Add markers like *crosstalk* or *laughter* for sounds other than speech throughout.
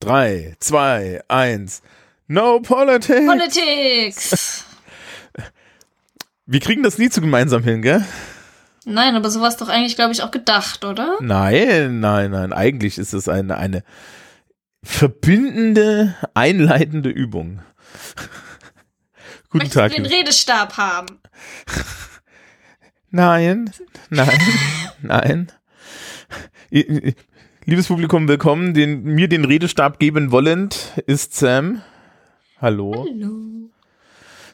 Drei, zwei, eins. No politics. Politics. *laughs* Wir kriegen das nie zu gemeinsam hin, gell? Nein, aber so war es doch eigentlich, glaube ich, auch gedacht, oder? Nein, nein, nein. Eigentlich ist es eine, eine verbindende, einleitende Übung. *laughs* Guten Möchtest Tag. du den Redestab haben? Nein, nein, *laughs* nein. Liebes Publikum, willkommen. Den, mir den Redestab geben wollend ist Sam. Hallo. Hallo.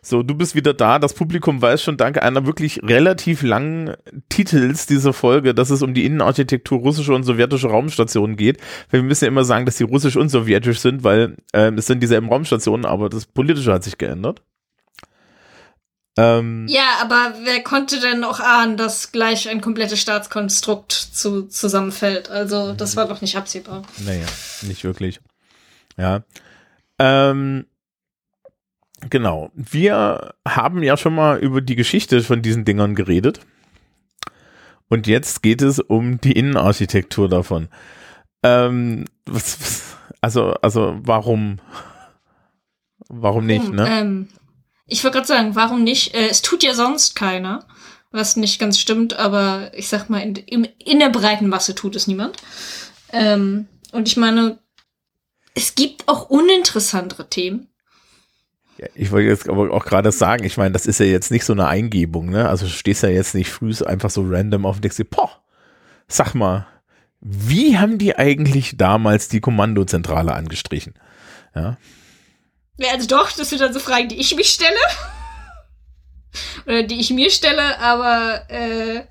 So, du bist wieder da. Das Publikum weiß schon dank einer wirklich relativ langen Titels dieser Folge, dass es um die Innenarchitektur russischer und sowjetischer Raumstationen geht. Wir müssen ja immer sagen, dass sie russisch und sowjetisch sind, weil äh, es sind dieselben Raumstationen, aber das Politische hat sich geändert. Ähm, ja, aber wer konnte denn auch ahnen, dass gleich ein komplettes Staatskonstrukt zu, zusammenfällt? Also, das war doch nicht absehbar. Naja, nicht wirklich. Ja. Ähm, genau. Wir haben ja schon mal über die Geschichte von diesen Dingern geredet. Und jetzt geht es um die Innenarchitektur davon. Ähm, was, also, also, warum? Warum nicht, ne? Ähm, ich wollte gerade sagen, warum nicht? Äh, es tut ja sonst keiner, was nicht ganz stimmt, aber ich sag mal, in, in, in der breiten Masse tut es niemand. Ähm, und ich meine, es gibt auch uninteressantere Themen. Ja, ich wollte jetzt aber auch gerade sagen, ich meine, das ist ja jetzt nicht so eine Eingebung, ne? Also stehst ja jetzt nicht früh einfach so random auf und denkst dir, poh, sag mal, wie haben die eigentlich damals die Kommandozentrale angestrichen? Ja. Ja, also doch, das sind dann so Fragen, die ich mich stelle. Oder die ich mir stelle, aber äh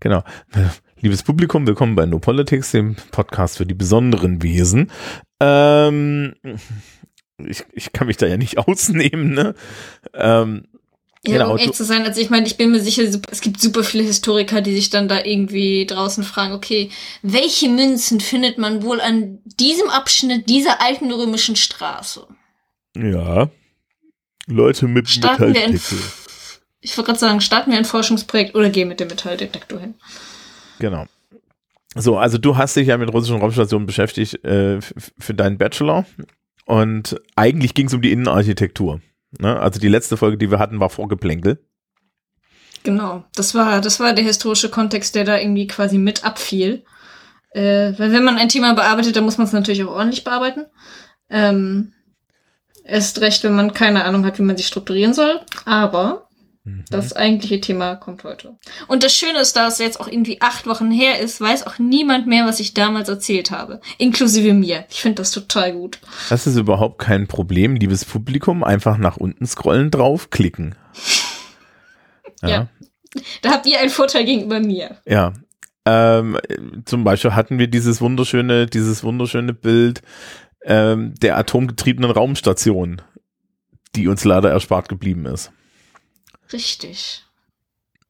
Genau. Liebes Publikum, willkommen bei No Politics, dem Podcast für die besonderen Wesen. Ähm, ich, ich kann mich da ja nicht *laughs* ausnehmen, ne? Ähm, ja, genau, um echt zu sein, also ich meine, ich bin mir sicher, es gibt super viele Historiker, die sich dann da irgendwie draußen fragen, okay, welche Münzen findet man wohl an diesem Abschnitt dieser alten römischen Straße? Ja. Leute mit starten Metalldeckel. Ich wollte gerade sagen, starten wir ein Forschungsprojekt oder gehen mit dem Metalldetektor hin. Genau. So, also du hast dich ja mit russischen Raumstationen beschäftigt äh, für deinen Bachelor und eigentlich ging es um die Innenarchitektur. Ne? Also die letzte Folge, die wir hatten, war Vorgeplänkel. Genau, das war, das war der historische Kontext, der da irgendwie quasi mit abfiel. Äh, weil wenn man ein Thema bearbeitet, dann muss man es natürlich auch ordentlich bearbeiten. Ähm, erst recht, wenn man keine Ahnung hat, wie man sich strukturieren soll. Aber. Das eigentliche Thema kommt heute. Und das Schöne ist, da es jetzt auch irgendwie acht Wochen her ist, weiß auch niemand mehr, was ich damals erzählt habe. Inklusive mir. Ich finde das total gut. Das ist überhaupt kein Problem, liebes Publikum. Einfach nach unten scrollen, draufklicken. ja. *laughs* ja. Da habt ihr einen Vorteil gegenüber mir. Ja. Ähm, zum Beispiel hatten wir dieses wunderschöne, dieses wunderschöne Bild ähm, der atomgetriebenen Raumstation, die uns leider erspart geblieben ist. Richtig.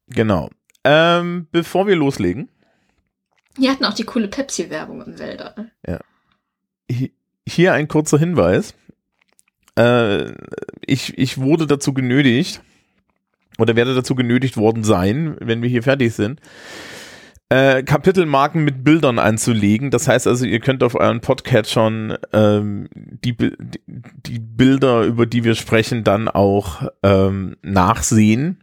Genau. Ähm, bevor wir loslegen. Wir hatten auch die coole Pepsi-Werbung im Wälder. Ja. Hier ein kurzer Hinweis. Äh, ich, ich wurde dazu genötigt, oder werde dazu genötigt worden sein, wenn wir hier fertig sind, äh, Kapitelmarken mit Bildern anzulegen. Das heißt also, ihr könnt auf euren Podcatchern ähm, die, die Bilder, über die wir sprechen, dann auch ähm, nachsehen.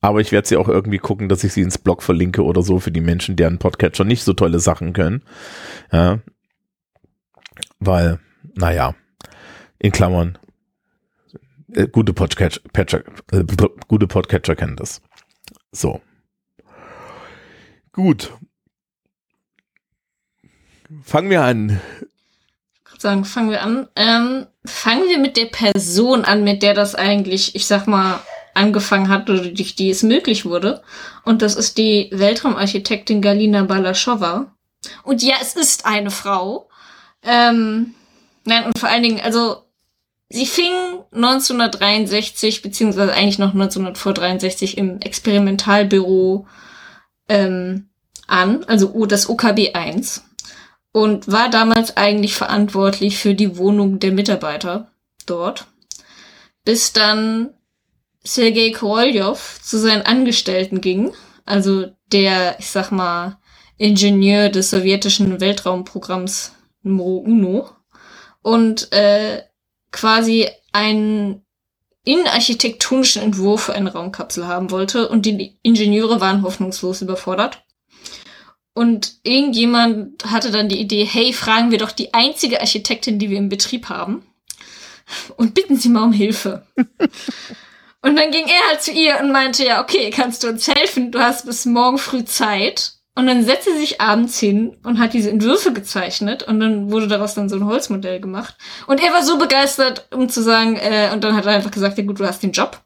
Aber ich werde sie auch irgendwie gucken, dass ich sie ins Blog verlinke oder so für die Menschen, deren Podcatcher nicht so tolle Sachen können. Ja. Weil, naja, in Klammern, äh, gute Podcatcher, äh, gute Podcatcher kennen das. So. Gut. Fangen wir an. Ich sagen, fangen wir an. Ähm, fangen wir mit der Person an, mit der das eigentlich, ich sag mal, angefangen hat oder durch die es möglich wurde. Und das ist die Weltraumarchitektin Galina Balaschowa. Und ja, es ist eine Frau. Ähm, nein, und vor allen Dingen, also sie fing 1963, beziehungsweise eigentlich noch 1963 im Experimentalbüro ähm, an, also das OKB 1 und war damals eigentlich verantwortlich für die Wohnung der Mitarbeiter dort, bis dann Sergei Korolev zu seinen Angestellten ging, also der, ich sag mal, Ingenieur des sowjetischen Weltraumprogramms Numero Uno und äh, quasi einen innenarchitektonischen Entwurf für eine Raumkapsel haben wollte und die Ingenieure waren hoffnungslos überfordert. Und irgendjemand hatte dann die Idee, hey, fragen wir doch die einzige Architektin, die wir im Betrieb haben und bitten sie mal um Hilfe. *laughs* und dann ging er halt zu ihr und meinte, ja, okay, kannst du uns helfen? Du hast bis morgen früh Zeit. Und dann setzte sie sich abends hin und hat diese Entwürfe gezeichnet und dann wurde daraus dann so ein Holzmodell gemacht. Und er war so begeistert, um zu sagen, äh, und dann hat er einfach gesagt, ja gut, du hast den Job.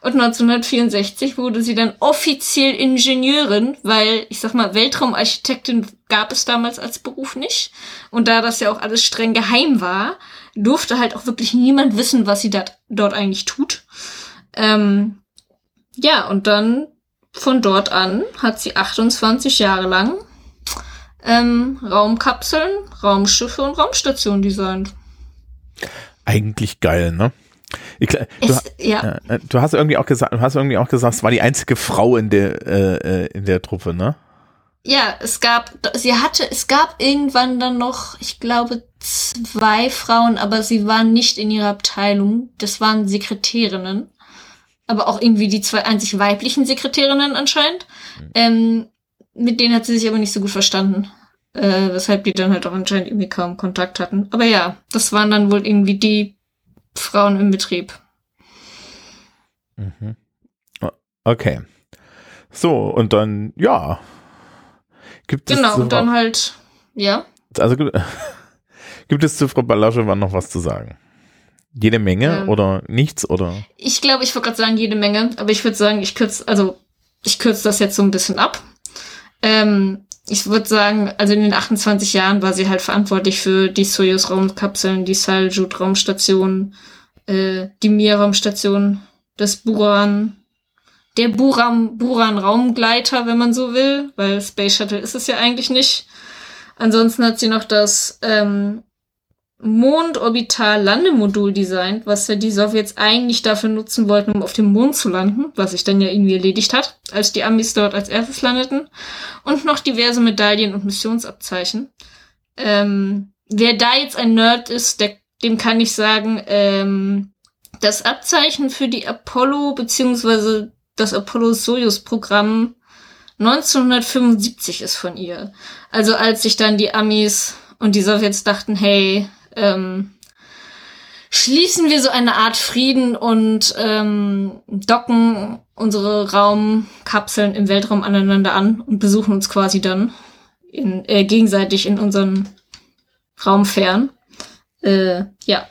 Und 1964 wurde sie dann offiziell Ingenieurin, weil, ich sag mal, Weltraumarchitektin gab es damals als Beruf nicht. Und da das ja auch alles streng geheim war, durfte halt auch wirklich niemand wissen, was sie dat, dort eigentlich tut. Ähm, ja, und dann von dort an hat sie 28 Jahre lang ähm, Raumkapseln, Raumschiffe und Raumstationen designt. Eigentlich geil, ne? Ich, du, es, ja. äh, du hast irgendwie auch gesagt, du hast irgendwie auch gesagt, es war die einzige Frau in der äh, äh, in der Truppe, ne? Ja, es gab, sie hatte, es gab irgendwann dann noch, ich glaube, zwei Frauen, aber sie waren nicht in ihrer Abteilung. Das waren Sekretärinnen aber auch irgendwie die zwei einzig weiblichen Sekretärinnen anscheinend. Mhm. Ähm, mit denen hat sie sich aber nicht so gut verstanden. Äh, weshalb die dann halt auch anscheinend irgendwie kaum Kontakt hatten. Aber ja, das waren dann wohl irgendwie die Frauen im Betrieb. Mhm. Okay. So, und dann, ja. Gibt es genau, und dann halt, ja. Also *laughs* gibt es zu Frau Balasche noch was zu sagen? Jede Menge ähm, oder nichts oder? Ich glaube, ich würde gerade sagen jede Menge, aber ich würde sagen, ich kürze, also ich kürze das jetzt so ein bisschen ab. Ähm, ich würde sagen, also in den 28 Jahren war sie halt verantwortlich für die Soyuz-Raumkapseln, die Saljut-Raumstation, äh, die Mir-Raumstation, das Buran, der Buran, Buran-Raumgleiter, wenn man so will, weil Space Shuttle ist es ja eigentlich nicht. Ansonsten hat sie noch das ähm, Mondorbital-Landemodul designt, was ja die Sowjets eigentlich dafür nutzen wollten, um auf dem Mond zu landen, was sich dann ja irgendwie erledigt hat, als die Amis dort als erstes landeten. Und noch diverse Medaillen und Missionsabzeichen. Ähm, wer da jetzt ein Nerd ist, der, dem kann ich sagen, ähm, das Abzeichen für die Apollo beziehungsweise das Apollo-Soyuz-Programm 1975 ist von ihr. Also als sich dann die Amis und die Sowjets dachten, hey, ähm, schließen wir so eine Art Frieden und ähm, docken unsere Raumkapseln im Weltraum aneinander an und besuchen uns quasi dann in, äh, gegenseitig in unseren Raumfern. Äh, ja.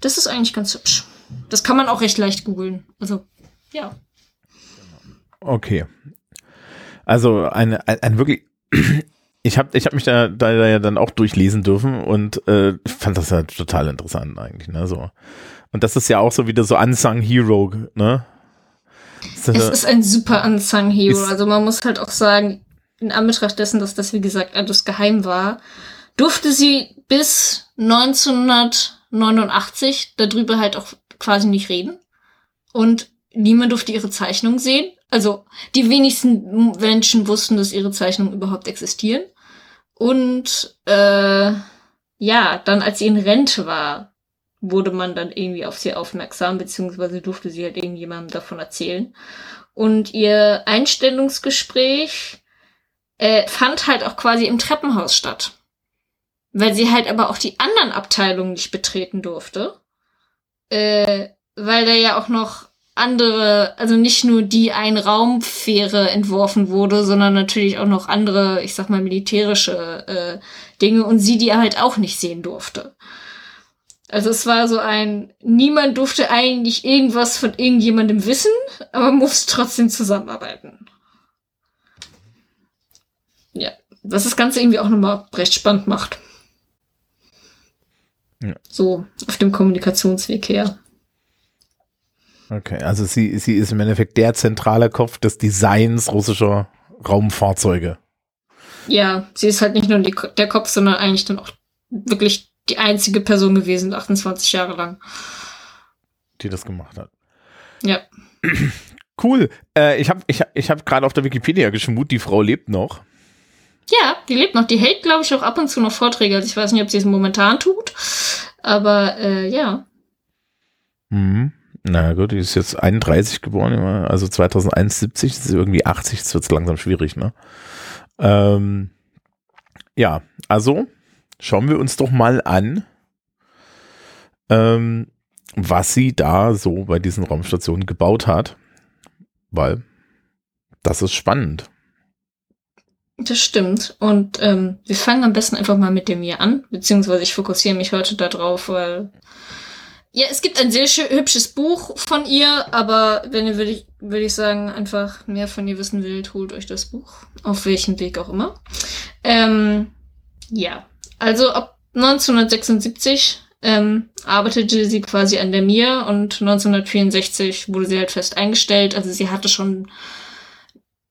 Das ist eigentlich ganz hübsch. Das kann man auch recht leicht googeln. Also, ja. Okay. Also eine, ein, ein wirklich ich habe ich hab mich da, da, da ja dann auch durchlesen dürfen und äh, fand das halt total interessant eigentlich, ne, so. Und das ist ja auch so wieder so Unsung Hero, ne? es ist ein super Unsung Hero. Also man muss halt auch sagen, in Anbetracht dessen, dass das wie gesagt alles geheim war, durfte sie bis 1989 darüber halt auch quasi nicht reden. Und niemand durfte ihre Zeichnung sehen. Also die wenigsten Menschen wussten, dass ihre Zeichnungen überhaupt existieren. Und äh, ja, dann als sie in Rente war, wurde man dann irgendwie auf sie aufmerksam, beziehungsweise durfte sie halt irgendjemandem davon erzählen. Und ihr Einstellungsgespräch äh, fand halt auch quasi im Treppenhaus statt. Weil sie halt aber auch die anderen Abteilungen nicht betreten durfte. Äh, weil da ja auch noch andere, also nicht nur die Ein-Raumfähre entworfen wurde, sondern natürlich auch noch andere, ich sag mal, militärische äh, Dinge und sie die halt auch nicht sehen durfte. Also es war so ein, niemand durfte eigentlich irgendwas von irgendjemandem wissen, aber muss trotzdem zusammenarbeiten. Ja, was das Ganze irgendwie auch nochmal recht spannend macht. Ja. So, auf dem Kommunikationsweg her. Okay, also sie, sie ist im Endeffekt der zentrale Kopf des Designs russischer Raumfahrzeuge. Ja, sie ist halt nicht nur die, der Kopf, sondern eigentlich dann auch wirklich die einzige Person gewesen, 28 Jahre lang. Die das gemacht hat. Ja. *clears throat* Cool. Äh, ich habe ich, ich hab gerade auf der Wikipedia geschmut, die Frau lebt noch. Ja, die lebt noch. Die hält, glaube ich, auch ab und zu noch Vorträge. Also ich weiß nicht, ob sie es momentan tut. Aber äh, ja. Mhm. Na gut, die ist jetzt 31 geboren, also 2071, das ist irgendwie 80, das wird langsam schwierig, ne? Ähm, ja, also schauen wir uns doch mal an, ähm, was sie da so bei diesen Raumstationen gebaut hat, weil das ist spannend. Das stimmt. Und ähm, wir fangen am besten einfach mal mit dem hier an, beziehungsweise ich fokussiere mich heute darauf, weil ja, es gibt ein sehr hübsches Buch von ihr, aber wenn ihr, würde ich, würde ich sagen, einfach mehr von ihr wissen wollt, holt euch das Buch. Auf welchem Weg auch immer. Ähm, ja, also ab 1976 ähm, arbeitete sie quasi an der Mir und 1964 wurde sie halt fest eingestellt. Also sie hatte schon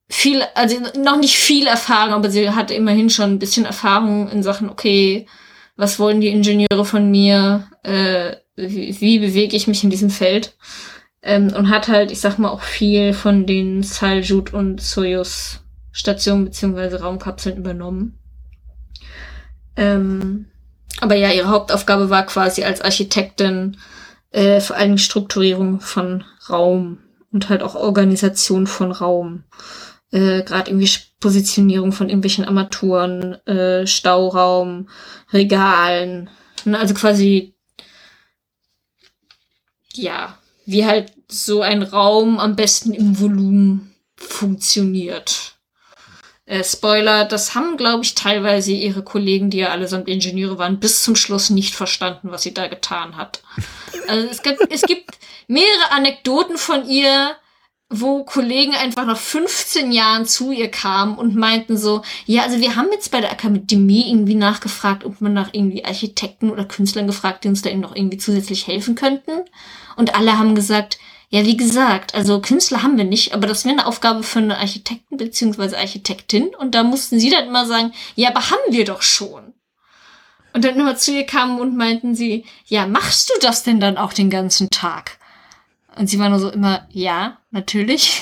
viel, also noch nicht viel Erfahrung, aber sie hatte immerhin schon ein bisschen Erfahrung in Sachen, okay, was wollen die Ingenieure von mir, äh, wie, wie bewege ich mich in diesem Feld? Ähm, und hat halt, ich sag mal, auch viel von den Saljut und Soyuz Stationen beziehungsweise Raumkapseln übernommen. Ähm, aber ja, ihre Hauptaufgabe war quasi als Architektin äh, vor allem Strukturierung von Raum und halt auch Organisation von Raum äh, gerade irgendwie Positionierung von irgendwelchen Armaturen, äh, Stauraum, Regalen. Ne? Also quasi, ja, wie halt so ein Raum am besten im Volumen funktioniert. Äh, Spoiler, das haben, glaube ich, teilweise ihre Kollegen, die ja allesamt Ingenieure waren, bis zum Schluss nicht verstanden, was sie da getan hat. Also es gibt, es gibt mehrere Anekdoten von ihr, wo Kollegen einfach nach 15 Jahren zu ihr kamen und meinten so, ja, also wir haben jetzt bei der Akademie irgendwie nachgefragt, ob man nach irgendwie Architekten oder Künstlern gefragt, die uns da eben noch irgendwie zusätzlich helfen könnten. Und alle haben gesagt, ja, wie gesagt, also Künstler haben wir nicht, aber das wäre eine Aufgabe für eine Architekten beziehungsweise Architektin. Und da mussten sie dann immer sagen, ja, aber haben wir doch schon. Und dann immer zu ihr kamen und meinten sie, ja, machst du das denn dann auch den ganzen Tag? Und sie war nur so immer, ja, natürlich.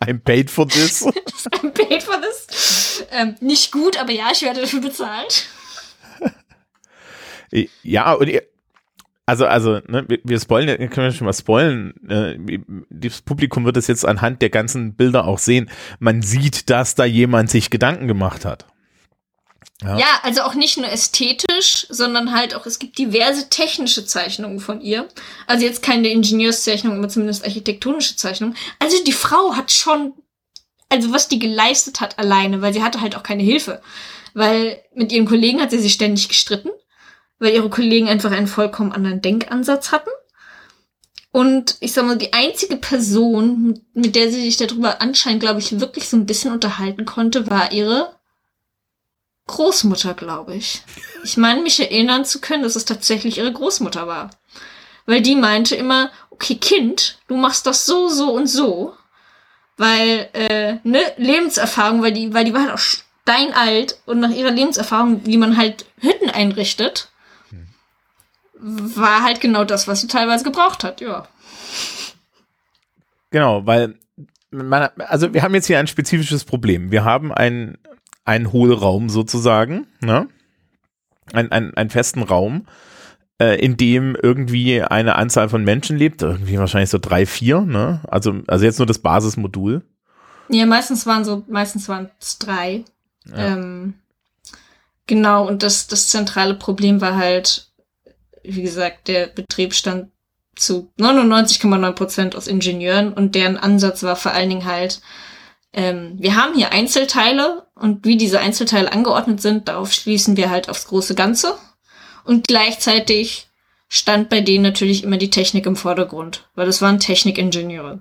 I'm paid for this. *laughs* I'm paid for this. Ähm, nicht gut, aber ja, ich werde dafür bezahlt. Ja, und ihr, also, also, ne, wir, wir spoilen, können wir schon mal spoilen. Äh, das Publikum wird es jetzt anhand der ganzen Bilder auch sehen. Man sieht, dass da jemand sich Gedanken gemacht hat. Ja. ja. also auch nicht nur ästhetisch, sondern halt auch, es gibt diverse technische Zeichnungen von ihr. Also jetzt keine Ingenieurszeichnung, aber zumindest architektonische Zeichnungen. Also die Frau hat schon, also was die geleistet hat alleine, weil sie hatte halt auch keine Hilfe. Weil mit ihren Kollegen hat sie sich ständig gestritten, weil ihre Kollegen einfach einen vollkommen anderen Denkansatz hatten. Und ich sag mal, die einzige Person, mit der sie sich darüber anscheinend, glaube ich, wirklich so ein bisschen unterhalten konnte, war ihre Großmutter, glaube ich. Ich meine, mich erinnern zu können, dass es tatsächlich ihre Großmutter war. Weil die meinte immer, okay, Kind, du machst das so, so und so. Weil, äh, ne, Lebenserfahrung, weil die, weil die war halt auch steinalt und nach ihrer Lebenserfahrung, wie man halt Hütten einrichtet, war halt genau das, was sie teilweise gebraucht hat, ja. Genau, weil man, also wir haben jetzt hier ein spezifisches Problem. Wir haben ein, einen Hohlraum sozusagen, ne? Ein, ein, einen festen Raum, äh, in dem irgendwie eine Anzahl von Menschen lebt, irgendwie wahrscheinlich so drei, vier, ne? Also, also jetzt nur das Basismodul. Ja, meistens waren so, meistens waren es drei. Ja. Ähm, genau, und das, das zentrale Problem war halt, wie gesagt, der Betrieb stand zu 99,9 Prozent aus Ingenieuren und deren Ansatz war vor allen Dingen halt, ähm, wir haben hier Einzelteile und wie diese Einzelteile angeordnet sind, darauf schließen wir halt aufs große Ganze. Und gleichzeitig stand bei denen natürlich immer die Technik im Vordergrund, weil das waren Technikingenieure.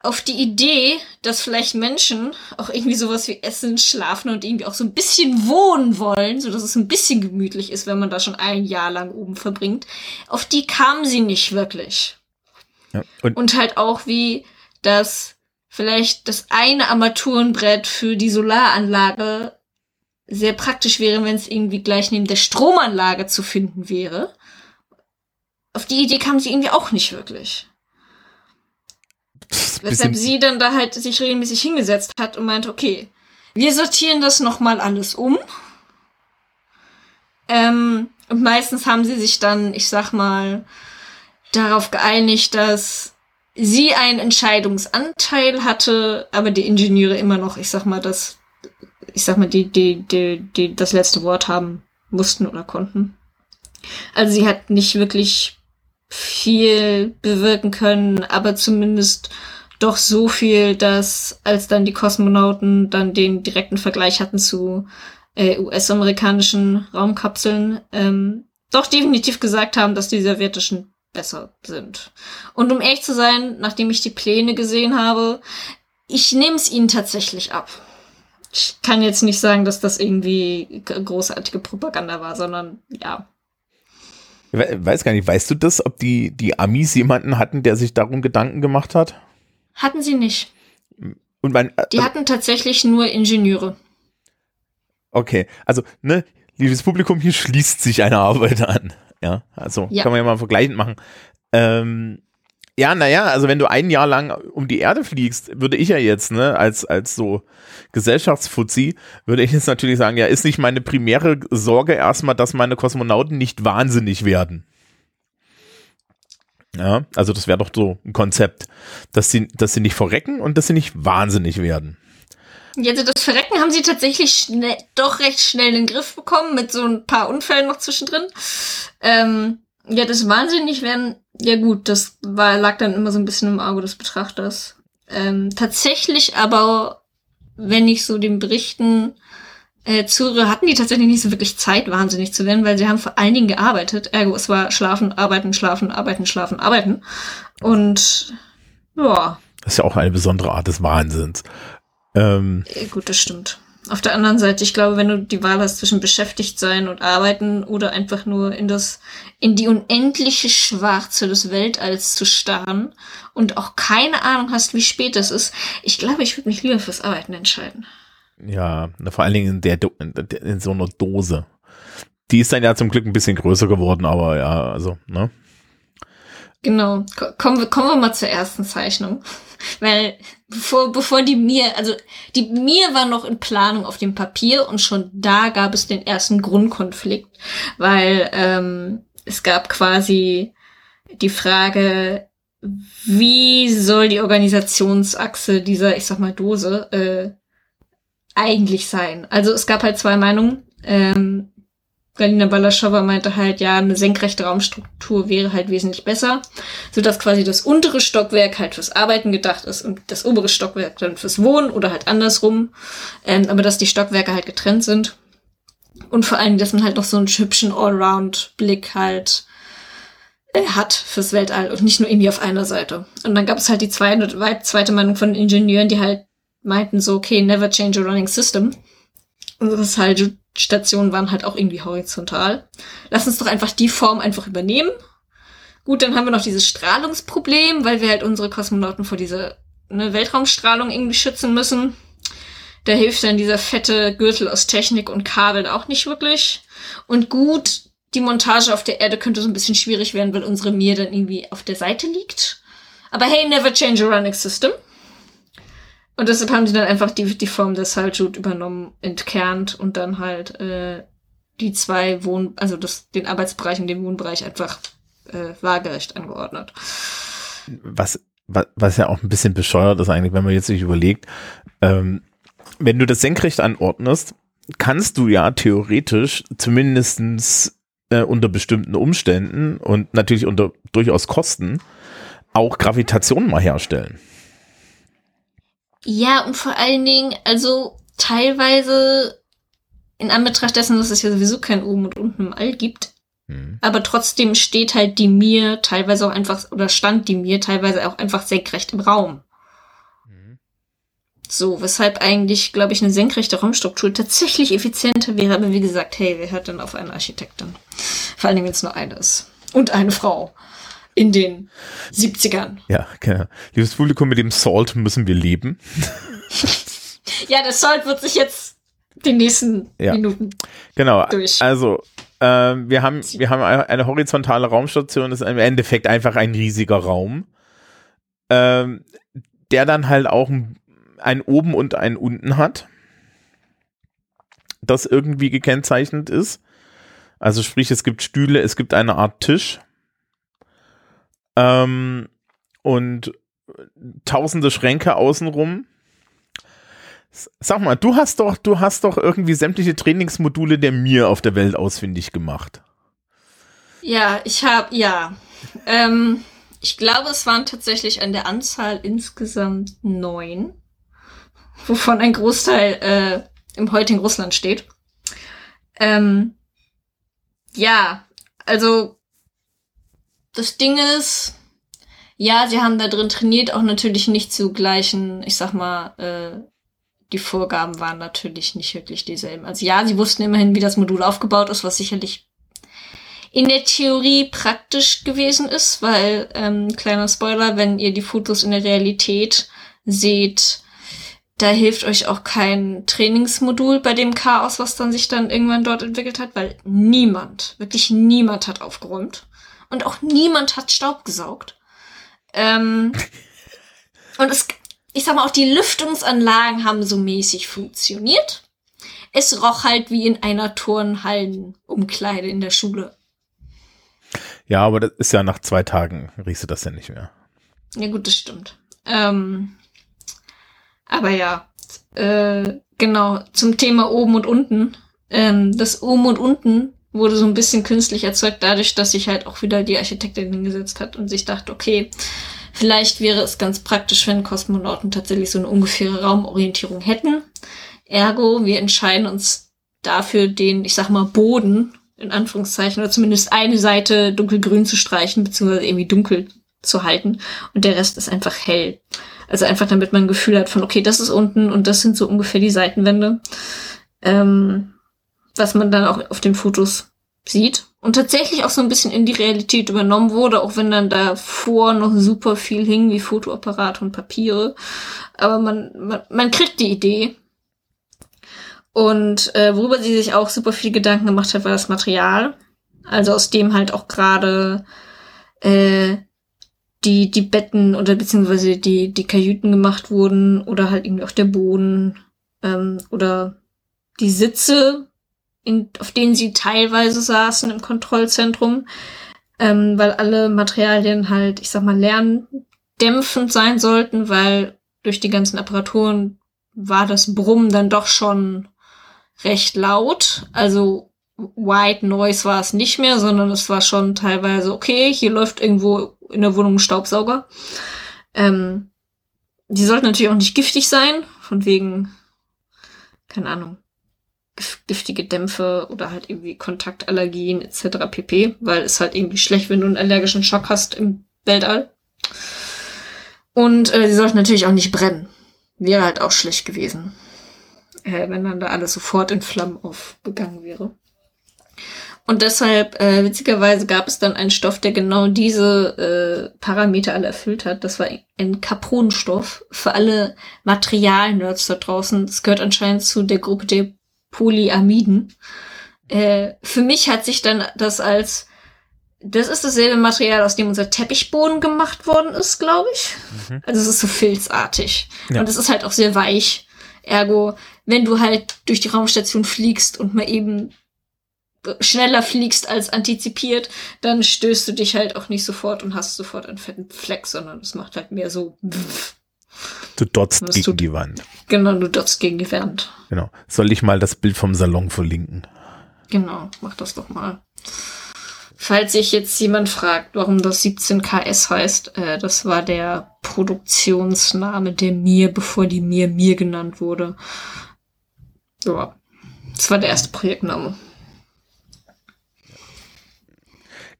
Auf die Idee, dass vielleicht Menschen auch irgendwie sowas wie essen, schlafen und irgendwie auch so ein bisschen wohnen wollen, so dass es ein bisschen gemütlich ist, wenn man da schon ein Jahr lang oben verbringt, auf die kamen sie nicht wirklich. Ja, und, und halt auch wie, dass vielleicht das eine Armaturenbrett für die Solaranlage sehr praktisch wäre, wenn es irgendwie gleich neben der Stromanlage zu finden wäre. Auf die Idee kam sie irgendwie auch nicht wirklich. Weshalb sie dann da halt sich regelmäßig hingesetzt hat und meinte, okay, wir sortieren das nochmal alles um. Ähm, und meistens haben sie sich dann, ich sag mal, darauf geeinigt, dass sie einen Entscheidungsanteil hatte, aber die Ingenieure immer noch, ich sag mal, das, ich sag mal, die, die, die, die das letzte Wort haben mussten oder konnten. Also sie hat nicht wirklich viel bewirken können, aber zumindest doch so viel, dass als dann die Kosmonauten dann den direkten Vergleich hatten zu äh, US-amerikanischen Raumkapseln, ähm, doch definitiv gesagt haben, dass die sowjetischen besser sind. Und um ehrlich zu sein, nachdem ich die Pläne gesehen habe, ich nehme es ihnen tatsächlich ab. Ich kann jetzt nicht sagen, dass das irgendwie großartige Propaganda war, sondern ja. Ich weiß gar nicht, weißt du das, ob die, die Amis jemanden hatten, der sich darum Gedanken gemacht hat? Hatten sie nicht. Und mein, äh, die hatten tatsächlich nur Ingenieure. Okay, also, ne, liebes Publikum, hier schließt sich eine Arbeit an. Ja, also ja. kann man ja mal vergleichend machen. Ähm, ja, naja, also wenn du ein Jahr lang um die Erde fliegst, würde ich ja jetzt, ne, als, als so Gesellschaftsfuzzi, würde ich jetzt natürlich sagen, ja, ist nicht meine primäre Sorge erstmal, dass meine Kosmonauten nicht wahnsinnig werden. Ja, also das wäre doch so ein Konzept, dass sie, dass sie nicht verrecken und dass sie nicht wahnsinnig werden. Ja, also das Verrecken haben sie tatsächlich schnell, doch recht schnell in den Griff bekommen, mit so ein paar Unfällen noch zwischendrin. Ähm, ja, das wahnsinnig werden, ja gut, das war, lag dann immer so ein bisschen im Auge des Betrachters. Ähm, tatsächlich aber, wenn ich so den Berichten äh, zuhöre, hatten die tatsächlich nicht so wirklich Zeit, wahnsinnig zu werden, weil sie haben vor allen Dingen gearbeitet. Ergo, es war schlafen, arbeiten, schlafen, arbeiten, schlafen, arbeiten. Und ja. Das ist ja auch eine besondere Art des Wahnsinns. Ähm, äh, Gut, das stimmt. Auf der anderen Seite, ich glaube, wenn du die Wahl hast zwischen beschäftigt sein und arbeiten oder einfach nur in das, in die unendliche Schwarze des Weltalls zu starren und auch keine Ahnung hast, wie spät es ist, ich glaube, ich würde mich lieber fürs Arbeiten entscheiden. Ja, vor allen Dingen in, der, in, in so einer Dose. Die ist dann ja zum Glück ein bisschen größer geworden, aber ja, also, ne? Genau. Kommen wir, kommen wir mal zur ersten Zeichnung. *laughs* Weil bevor, bevor die mir, also die mir war noch in Planung auf dem Papier und schon da gab es den ersten Grundkonflikt, weil ähm, es gab quasi die Frage, wie soll die Organisationsachse dieser, ich sag mal, Dose äh, eigentlich sein? Also es gab halt zwei Meinungen. Ähm, Galina Balaschowa meinte halt, ja, eine senkrechte Raumstruktur wäre halt wesentlich besser, so dass quasi das untere Stockwerk halt fürs Arbeiten gedacht ist und das obere Stockwerk dann fürs Wohnen oder halt andersrum, ähm, aber dass die Stockwerke halt getrennt sind und vor allem, dass man halt noch so einen hübschen Allround-Blick halt äh, hat fürs Weltall und nicht nur irgendwie auf einer Seite. Und dann gab es halt die zweite, zweite Meinung von Ingenieuren, die halt meinten so, okay, never change a running system. Und das ist halt Stationen waren halt auch irgendwie horizontal. Lass uns doch einfach die Form einfach übernehmen. Gut, dann haben wir noch dieses Strahlungsproblem, weil wir halt unsere Kosmonauten vor dieser ne, Weltraumstrahlung irgendwie schützen müssen. Da hilft dann dieser fette Gürtel aus Technik und Kabeln auch nicht wirklich. Und gut, die Montage auf der Erde könnte so ein bisschen schwierig werden, weil unsere Mir dann irgendwie auf der Seite liegt. Aber hey, never change a running system. Und deshalb haben die dann einfach die, die Form des Saljut übernommen, entkernt und dann halt äh, die zwei Wohn-, also das, den Arbeitsbereich und den Wohnbereich einfach äh, waagerecht angeordnet. Was, was, was ja auch ein bisschen bescheuert ist eigentlich, wenn man jetzt sich überlegt, ähm, wenn du das senkrecht anordnest, kannst du ja theoretisch zumindestens äh, unter bestimmten Umständen und natürlich unter durchaus Kosten auch Gravitation mal herstellen. Ja, und vor allen Dingen, also teilweise in Anbetracht dessen, dass es ja sowieso kein Oben und Unten im All gibt, mhm. aber trotzdem steht halt die Mir teilweise auch einfach, oder stand die Mir teilweise auch einfach senkrecht im Raum. Mhm. So, weshalb eigentlich, glaube ich, eine senkrechte Raumstruktur tatsächlich effizienter wäre, aber wie gesagt, hey, wer hört denn auf einen Architekten? Vor allen Dingen, wenn es nur eine ist. Und eine Frau in den 70ern. Ja, genau. Liebes Publikum, mit dem Salt müssen wir leben. ja, der Salt wird sich jetzt die nächsten ja. Minuten genau. durch. Also, äh, wir haben, wir haben eine horizontale Raumstation, das ist im Endeffekt einfach ein riesiger Raum, ähm, der dann halt auch ein, ein oben und ein unten hat. das irgendwie gekennzeichnet ist. Also sprich, es gibt Stühle, es gibt eine Art Tisch. Ähm, und tausende Schränke außenrum. Sag mal, du hast doch, du hast doch irgendwie sämtliche Trainingsmodule der mir auf der Welt ausfindig gemacht. Ja, ich habe, ja. Ähm, ich glaube, es waren tatsächlich an der Anzahl insgesamt neun, wovon ein Großteil äh, im heutigen Russland steht. Ähm, ja, also das Ding ist, ja, sie haben da drin trainiert, auch natürlich nicht zu gleichen, ich sag mal, äh, die Vorgaben waren natürlich nicht wirklich dieselben. Also ja, sie wussten immerhin, wie das Modul aufgebaut ist, was sicherlich in der Theorie praktisch gewesen ist, weil, ähm, kleiner Spoiler, wenn ihr die Fotos in der Realität seht, da hilft euch auch kein Trainingsmodul bei dem Chaos, was dann sich dann irgendwann dort entwickelt hat, weil niemand, wirklich niemand hat aufgeräumt. Und auch niemand hat Staub gesaugt. Ähm, und es, ich sag mal, auch die Lüftungsanlagen haben so mäßig funktioniert. Es roch halt wie in einer Turnhallenumkleide in der Schule. Ja, aber das ist ja nach zwei Tagen riechst du das ja nicht mehr. Ja, gut, das stimmt. Ähm, aber ja, äh, genau, zum Thema oben und unten. Ähm, das oben und unten wurde so ein bisschen künstlich erzeugt, dadurch, dass sich halt auch wieder die Architektin hingesetzt hat und sich dachte, okay, vielleicht wäre es ganz praktisch, wenn Kosmonauten tatsächlich so eine ungefähre Raumorientierung hätten. Ergo, wir entscheiden uns dafür, den, ich sag mal, Boden, in Anführungszeichen, oder zumindest eine Seite dunkelgrün zu streichen, beziehungsweise irgendwie dunkel zu halten. Und der Rest ist einfach hell. Also einfach, damit man ein Gefühl hat von, okay, das ist unten und das sind so ungefähr die Seitenwände. Ähm, was man dann auch auf den Fotos sieht. Und tatsächlich auch so ein bisschen in die Realität übernommen wurde, auch wenn dann davor noch super viel hing, wie Fotoapparate und Papiere. Aber man, man, man kriegt die Idee. Und äh, worüber sie sich auch super viel Gedanken gemacht hat, war das Material. Also aus dem halt auch gerade äh, die, die Betten oder beziehungsweise die, die Kajüten gemacht wurden oder halt irgendwie auch der Boden ähm, oder die Sitze, in, auf denen sie teilweise saßen im Kontrollzentrum, ähm, weil alle Materialien halt, ich sag mal, lerndämpfend sein sollten, weil durch die ganzen Apparaturen war das Brummen dann doch schon recht laut. Also White Noise war es nicht mehr, sondern es war schon teilweise, okay, hier läuft irgendwo in der Wohnung ein Staubsauger. Ähm, die sollten natürlich auch nicht giftig sein, von wegen, keine Ahnung, giftige Dämpfe oder halt irgendwie Kontaktallergien etc. pp, weil es halt irgendwie schlecht, wenn du einen allergischen Schock hast im Weltall. Und äh, die sollten natürlich auch nicht brennen. Wäre halt auch schlecht gewesen, äh, wenn dann da alles sofort in Flammen aufgegangen wäre. Und deshalb, äh, witzigerweise, gab es dann einen Stoff, der genau diese äh, Parameter alle erfüllt hat. Das war ein Capronstoff für alle Materialnerds da draußen. Das gehört anscheinend zu der Gruppe der Polyamiden. Äh, für mich hat sich dann das als das ist dasselbe Material, aus dem unser Teppichboden gemacht worden ist, glaube ich. Mhm. Also es ist so filzartig. Ja. Und es ist halt auch sehr weich. Ergo, wenn du halt durch die Raumstation fliegst und mal eben schneller fliegst als antizipiert, dann stößt du dich halt auch nicht sofort und hast sofort einen fetten Fleck, sondern es macht halt mehr so. Du dotzt gegen du, die Wand. Genau, du dotzt gegen die Wand. Genau. Soll ich mal das Bild vom Salon verlinken? Genau, mach das doch mal. Falls sich jetzt jemand fragt, warum das 17KS heißt, äh, das war der Produktionsname der Mir, bevor die Mir Mir genannt wurde. Ja, das war der erste Projektname.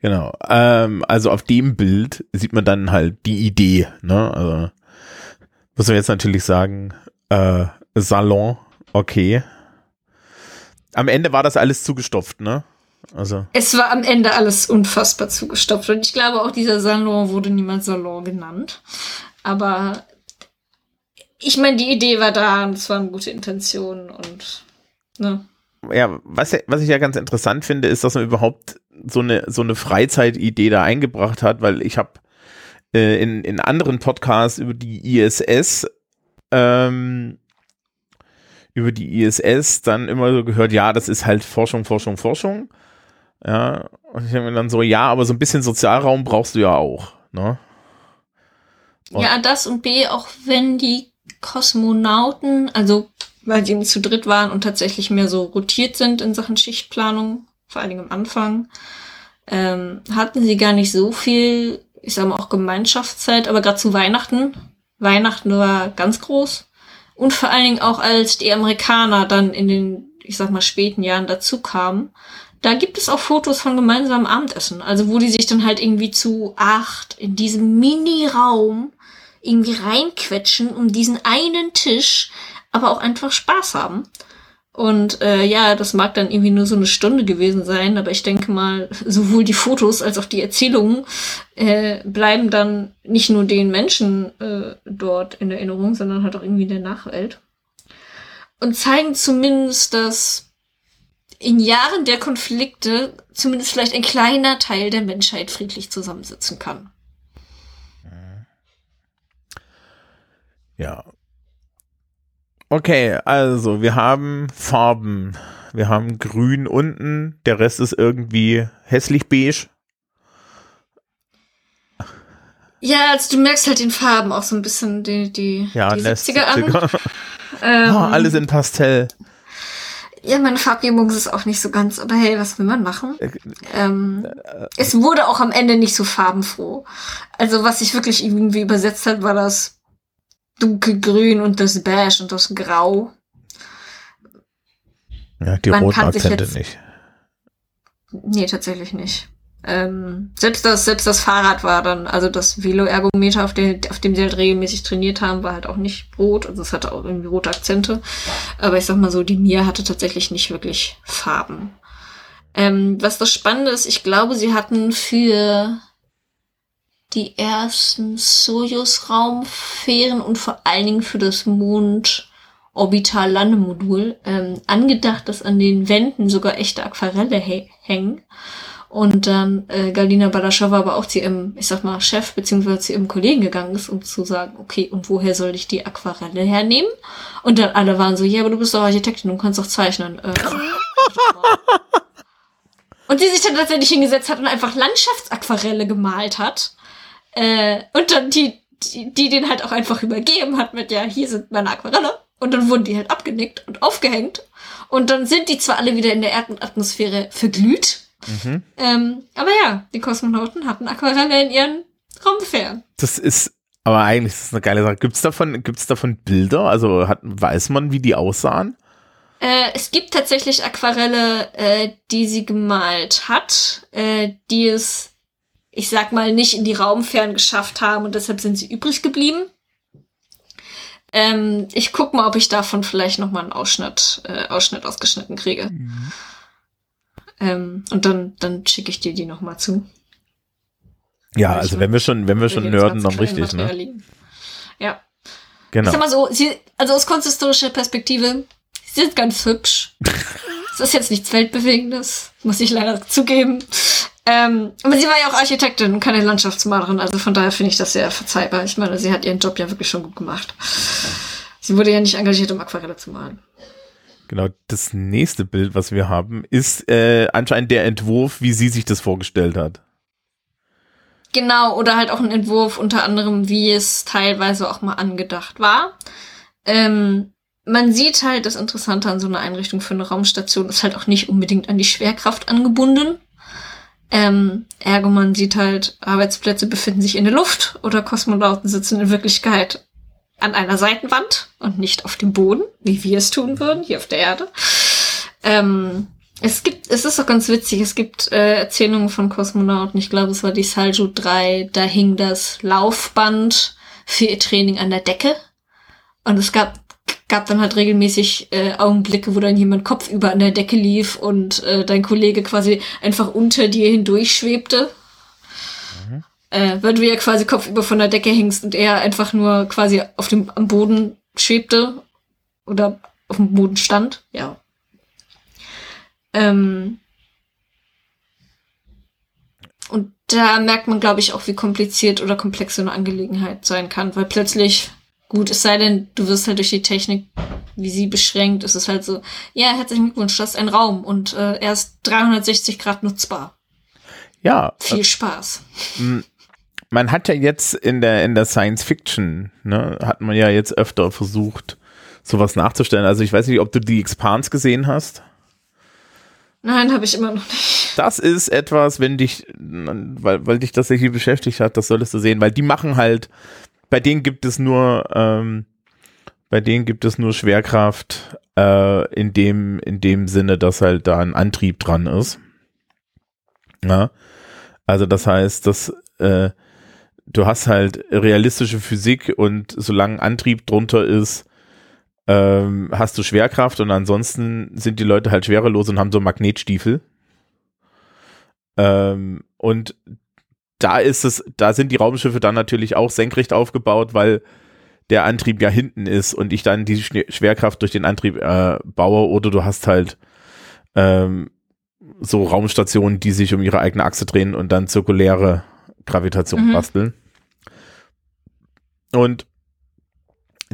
Genau. Ähm, also auf dem Bild sieht man dann halt die Idee. Ne? Also muss man jetzt natürlich sagen, äh, Salon, okay. Am Ende war das alles zugestopft, ne? Also. Es war am Ende alles unfassbar zugestopft. Und ich glaube, auch dieser Salon wurde niemals Salon genannt. Aber ich meine, die Idee war da und es waren gute Intentionen und ne. Ja, was, was ich ja ganz interessant finde, ist, dass man überhaupt so eine, so eine Freizeitidee da eingebracht hat, weil ich habe äh, in, in anderen Podcasts über die ISS ähm, über die ISS dann immer so gehört, ja, das ist halt Forschung, Forschung, Forschung. Ja, und ich habe mir dann so, ja, aber so ein bisschen Sozialraum brauchst du ja auch, ne? Und Ja, das und B, auch wenn die Kosmonauten, also weil sie zu dritt waren und tatsächlich mehr so rotiert sind in Sachen Schichtplanung, vor allen Dingen am Anfang, ähm, hatten sie gar nicht so viel, ich sag mal auch Gemeinschaftszeit, aber gerade zu Weihnachten. Weihnachten war ganz groß. Und vor allen Dingen auch als die Amerikaner dann in den, ich sag mal, späten Jahren dazu kamen, da gibt es auch Fotos von gemeinsamen Abendessen. Also wo die sich dann halt irgendwie zu acht in diesem Mini-Raum irgendwie reinquetschen um diesen einen Tisch, aber auch einfach Spaß haben. Und äh, ja, das mag dann irgendwie nur so eine Stunde gewesen sein, aber ich denke mal, sowohl die Fotos als auch die Erzählungen äh, bleiben dann nicht nur den Menschen äh, dort in Erinnerung, sondern halt auch irgendwie der Nachwelt. Und zeigen zumindest, dass in Jahren der Konflikte zumindest vielleicht ein kleiner Teil der Menschheit friedlich zusammensitzen kann. Ja. Okay, also wir haben Farben. Wir haben grün unten, der Rest ist irgendwie hässlich beige. Ja, also du merkst halt den Farben auch so ein bisschen die, die, Ja, die Nest 70er an. 70er. Ähm, Oh, alles in Pastell. Ja, meine Farbgebung ist auch nicht so ganz, aber hey, was will man machen? Äh, Ähm, es wurde auch am Ende nicht so farbenfroh. Also was sich wirklich irgendwie übersetzt hat, war das dunkelgrün und das beige und das grau. Ja, die Man roten Akzente jetzt- nicht. Nee, tatsächlich nicht. Ähm, selbst das, selbst das Fahrrad war dann, also das Velo-Ergometer, auf, dem auf dem sie halt regelmäßig trainiert haben, war halt auch nicht rot. Also es hatte auch irgendwie rote Akzente. Aber ich sag mal so, die Mia hatte tatsächlich nicht wirklich Farben. Ähm, was das Spannende ist, ich glaube, sie hatten für die ersten Soyuz-Raumfähren und vor allen Dingen für das Mond-Orbital-Landemodul ähm, angedacht, dass an den Wänden sogar echte Aquarelle hä- hängen. Und dann äh, Galina Balaschowa aber auch zu ihrem, ich sag mal, Chef beziehungsweise zu ihrem Kollegen gegangen ist, um zu sagen, okay, und woher soll ich die Aquarelle hernehmen? Und dann alle waren so, ja, aber du bist doch Architektin, du kannst doch zeichnen. Äh, *laughs* und die sich dann tatsächlich hingesetzt hat und einfach Landschaftsaquarelle gemalt hat. Äh, und dann die, die, die den halt auch einfach übergeben hat mit, ja, hier sind meine Aquarelle. Und dann wurden die halt abgenickt und aufgehängt. Und dann sind die zwar alle wieder in der Erdatmosphäre verglüht. Mhm. Ähm, aber ja, die Kosmonauten hatten Aquarelle in ihren Raumfähren. Das ist, aber eigentlich ist das eine geile Sache. Gibt's davon, gibt's davon Bilder? Also hat, weiß man, wie die aussahen? Äh, es gibt tatsächlich Aquarelle, äh, die sie gemalt hat, äh, die es, ich sag mal, nicht in die Raumfähren geschafft haben und deshalb sind sie übrig geblieben. Ähm, ich guck mal, ob ich davon vielleicht noch mal einen Ausschnitt, äh, Ausschnitt ausgeschnitten kriege. Ähm, und dann, dann schicke ich dir die noch mal zu. Ja, also wenn wir schon, wenn wir schon nörden, dann richtig, ne? liegen. Ja. Genau. Ich sag mal so, sie, also aus kunsthistorischer Perspektive, sie sind ganz hübsch. *laughs* Es ist jetzt nichts Weltbewegendes, muss ich leider zugeben. Ähm, aber sie war ja auch Architektin und keine Landschaftsmalerin, also von daher finde ich das sehr verzeihbar. Ich meine, sie hat ihren Job ja wirklich schon gut gemacht. Sie wurde ja nicht engagiert, um Aquarelle zu malen. Genau, das nächste Bild, was wir haben, ist äh, anscheinend der Entwurf, wie sie sich das vorgestellt hat. Genau, oder halt auch ein Entwurf unter anderem, wie es teilweise auch mal angedacht war. Ähm, man sieht halt, das Interessante an so einer Einrichtung für eine Raumstation ist halt auch nicht unbedingt an die Schwerkraft angebunden. Ähm, ergo, man sieht halt, Arbeitsplätze befinden sich in der Luft oder Kosmonauten sitzen in Wirklichkeit an einer Seitenwand und nicht auf dem Boden, wie wir es tun würden, hier auf der Erde. Ähm, es gibt, es ist auch ganz witzig, es gibt äh, Erzählungen von Kosmonauten, ich glaube, es war die Salju 3, da hing das Laufband für ihr Training an der Decke. Und es gab, gab dann halt regelmäßig äh, Augenblicke, wo dann jemand kopfüber an der Decke lief und äh, dein Kollege quasi einfach unter dir hindurch schwebte. Äh, weil du ja quasi kopfüber von der Decke hängst und er einfach nur quasi auf dem am Boden schwebte oder auf dem Boden stand. Ja. Ähm, und da merkt man, glaube ich, auch, wie kompliziert oder komplex so eine Angelegenheit sein kann, weil plötzlich Gut, es sei denn, du wirst halt durch die Technik, wie sie beschränkt, ist es halt so, ja, herzlichen Glückwunsch, das ist ein Raum und äh, er ist 360 Grad nutzbar. Ja. Viel Spaß. Man hat ja jetzt in der, in der Science Fiction, ne, hat man ja jetzt öfter versucht, sowas nachzustellen. Also ich weiß nicht, ob du die Expanse gesehen hast. Nein, habe ich immer noch nicht. Das ist etwas, wenn dich, weil, weil dich das hier beschäftigt hat, das solltest du sehen, weil die machen halt, bei denen gibt es nur, ähm, bei denen gibt es nur Schwerkraft äh, in dem, in dem Sinne, dass halt da ein Antrieb dran ist. Ja. Also das heißt, dass äh, du hast halt realistische Physik und solange Antrieb drunter ist, ähm, hast du Schwerkraft und ansonsten sind die Leute halt schwerelos und haben so Magnetstiefel. Ähm, und da ist es, da sind die Raumschiffe dann natürlich auch senkrecht aufgebaut, weil der Antrieb ja hinten ist und ich dann die Schwerkraft durch den Antrieb äh, baue oder du hast halt ähm, so Raumstationen, die sich um ihre eigene Achse drehen und dann zirkuläre Gravitation mhm. basteln. Und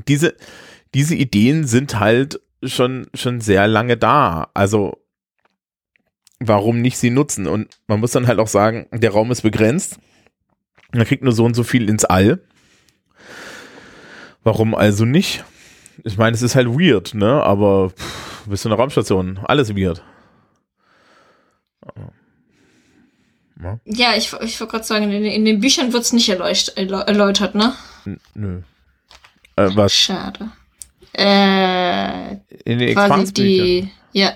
diese, diese Ideen sind halt schon, schon sehr lange da. Also, warum nicht sie nutzen? Und man muss dann halt auch sagen, der Raum ist begrenzt. Man kriegt nur so und so viel ins All. Warum also nicht? Ich meine, es ist halt weird, ne? Aber pff, bist du eine Raumstation? Alles weird. Ja, ja ich, ich wollte gerade sagen, in, in, den Büchern wird es nicht erläutert, ne? N nö. Äh, was? Schade. Äh, in den quasi die, ja.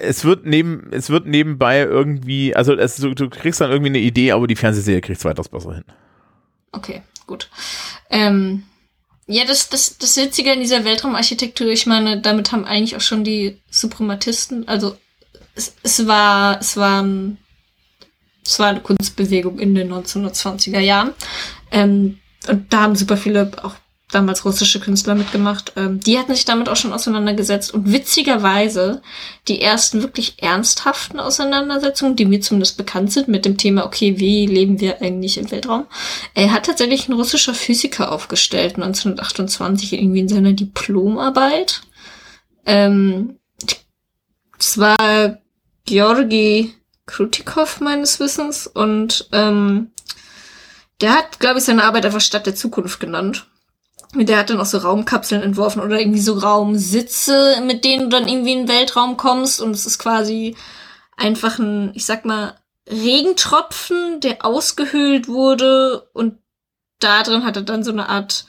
Es wird neben, es wird nebenbei irgendwie, also es, du, du, kriegst dann irgendwie eine Idee, aber die Fernsehserie kriegt es weitaus besser hin. Okay, gut. Ähm, ja, das, das, das Witzige in dieser Weltraumarchitektur, ich meine, damit haben eigentlich auch schon die Suprematisten, also es, es war, es war, es war eine Kunstbewegung in den 1920er Jahren. Ähm, und da haben super viele auch damals russische Künstler mitgemacht. Ähm, die hatten sich damit auch schon auseinandergesetzt. Und witzigerweise die ersten wirklich ernsthaften Auseinandersetzungen, die mir zumindest bekannt sind mit dem Thema, okay, wie leben wir eigentlich im Weltraum, er hat tatsächlich ein russischer Physiker aufgestellt, 1928 irgendwie in seiner Diplomarbeit. Ähm, das war Georgi Krutikov meines Wissens und ähm, der hat, glaube ich, seine Arbeit einfach Stadt der Zukunft genannt. Der hat dann auch so Raumkapseln entworfen oder irgendwie so Raumsitze, mit denen du dann irgendwie in den Weltraum kommst und es ist quasi einfach ein, ich sag mal, Regentropfen, der ausgehöhlt wurde und da drin hat er dann so eine Art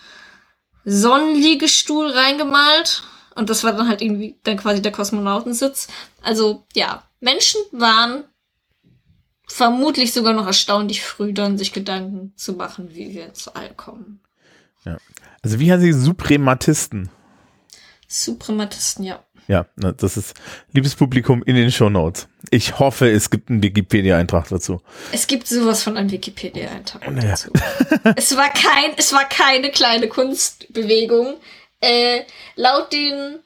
Sonnenliegestuhl reingemalt und das war dann halt irgendwie dann quasi der Kosmonautensitz. Also ja, Menschen waren vermutlich sogar noch erstaunlich früh dann sich Gedanken zu machen, wie wir ins All kommen. Ja. Also wie heißen sie Suprematisten? Suprematisten, ja. Ja, das ist liebes Publikum in den Show Notes. Ich hoffe, es gibt einen Wikipedia-Eintrag dazu. Es gibt sowas von einem Wikipedia-Eintrag oh, naja. dazu. es war kein, es war keine kleine Kunstbewegung. Äh, laut den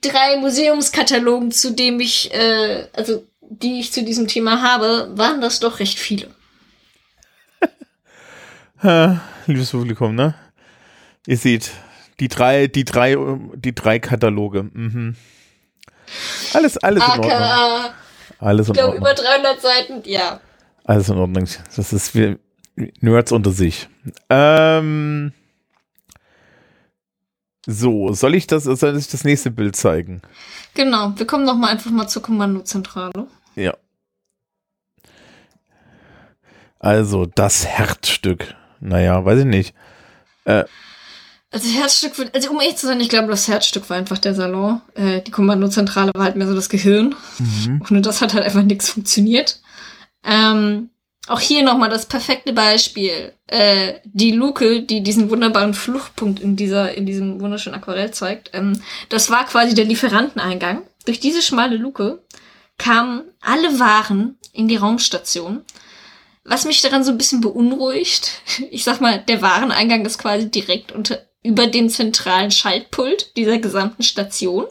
drei Museumskatalogen, zu dem ich, äh, also die ich zu diesem Thema habe, waren das doch recht viele. liebes Publikum, ne? Ihr seht, die drei, die drei, die drei Kataloge. Mhm. Alles, alles AKA, in Ordnung. Alles in ich glaube, über 300 Seiten, ja. Alles in Ordnung. Das ist wie Nerds unter sich. Ähm, so, soll ich das, soll ich das nächste Bild zeigen? Genau, wir kommen noch mal einfach mal zur Kommandozentrale. Ja. Also, das Herzstück. Naja, weiß ich nicht. Äh, also Herzstück, also um ehrlich zu sein, ich glaube, das Herzstück war einfach der Salon. Äh, die Kommandozentrale war halt mehr so das Gehirn. Mhm. Ohne das hat halt einfach nichts funktioniert. Ähm, auch hier nochmal das perfekte Beispiel. Äh, die Luke, die diesen wunderbaren Fluchtpunkt in dieser, in diesem wunderschönen Aquarell zeigt, ähm, das war quasi der Lieferanteneingang. Durch diese schmale Luke kamen alle Waren in die Raumstation was mich daran so ein bisschen beunruhigt, *laughs* ich sag mal, der Wareneingang ist quasi direkt unter, über dem zentralen Schaltpult dieser gesamten Station.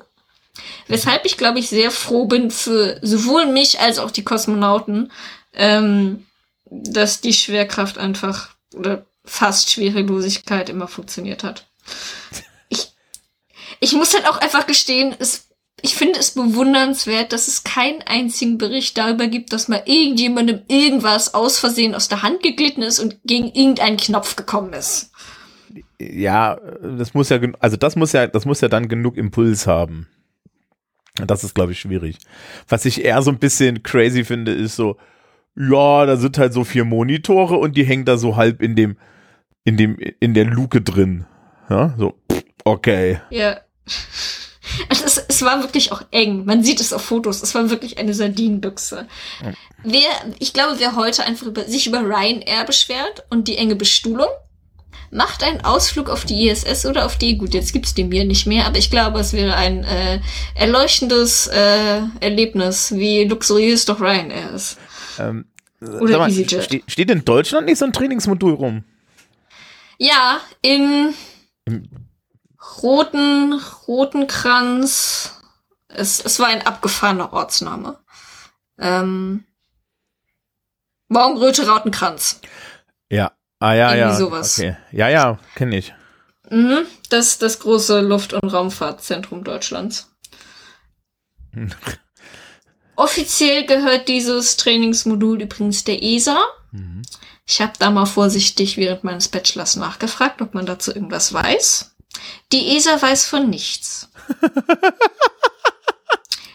Weshalb ich, glaube ich, sehr froh bin für sowohl mich als auch die Kosmonauten, ähm, dass die Schwerkraft einfach, oder fast Schwerelosigkeit immer funktioniert hat. Ich, ich muss halt auch einfach gestehen, es, ich finde es bewundernswert, dass es keinen einzigen Bericht darüber gibt, dass mal irgendjemandem irgendwas aus Versehen aus der Hand geglitten ist und gegen irgendeinen Knopf gekommen ist. Ja, das muss ja, also das muss ja, das muss ja dann genug Impuls haben. Das ist, glaube ich, schwierig. Was ich eher so ein bisschen crazy finde, ist so, ja, da sind halt so vier Monitore und die hängen da so halb in dem, in dem, in der Luke drin. Ja, so, okay. Ja. Also es, es war wirklich auch eng. Man sieht es auf Fotos. Es war wirklich eine Sardinenbüchse. Wer, ich glaube, wer heute einfach über, sich über Ryanair beschwert und die enge Bestuhlung, macht einen Ausflug auf die ISS oder auf die, gut, jetzt gibt's die mir nicht mehr, aber ich glaube, es wäre ein äh, erleuchtendes äh, Erlebnis, wie luxuriös doch Ryanair ist. Ähm, oder mal. Ste steht in Deutschland nicht so ein Trainingsmodul rum? Ja, in Im roten, roten Kranz. Es, es war ein abgefahrener Ortsname. Ähm, Morgenröte Rautenkranz. Ja, Ah ja, Irgendwie ja. sowas. Okay. Ja, ja, kenne ich. Mhm, das das große Luft- und Raumfahrtzentrum Deutschlands. *laughs* Offiziell gehört dieses Trainingsmodul übrigens der ESA. Mhm. Ich habe da mal vorsichtig während meines Bachelors nachgefragt, ob man dazu irgendwas weiß. Die ESA weiß von nichts. *laughs*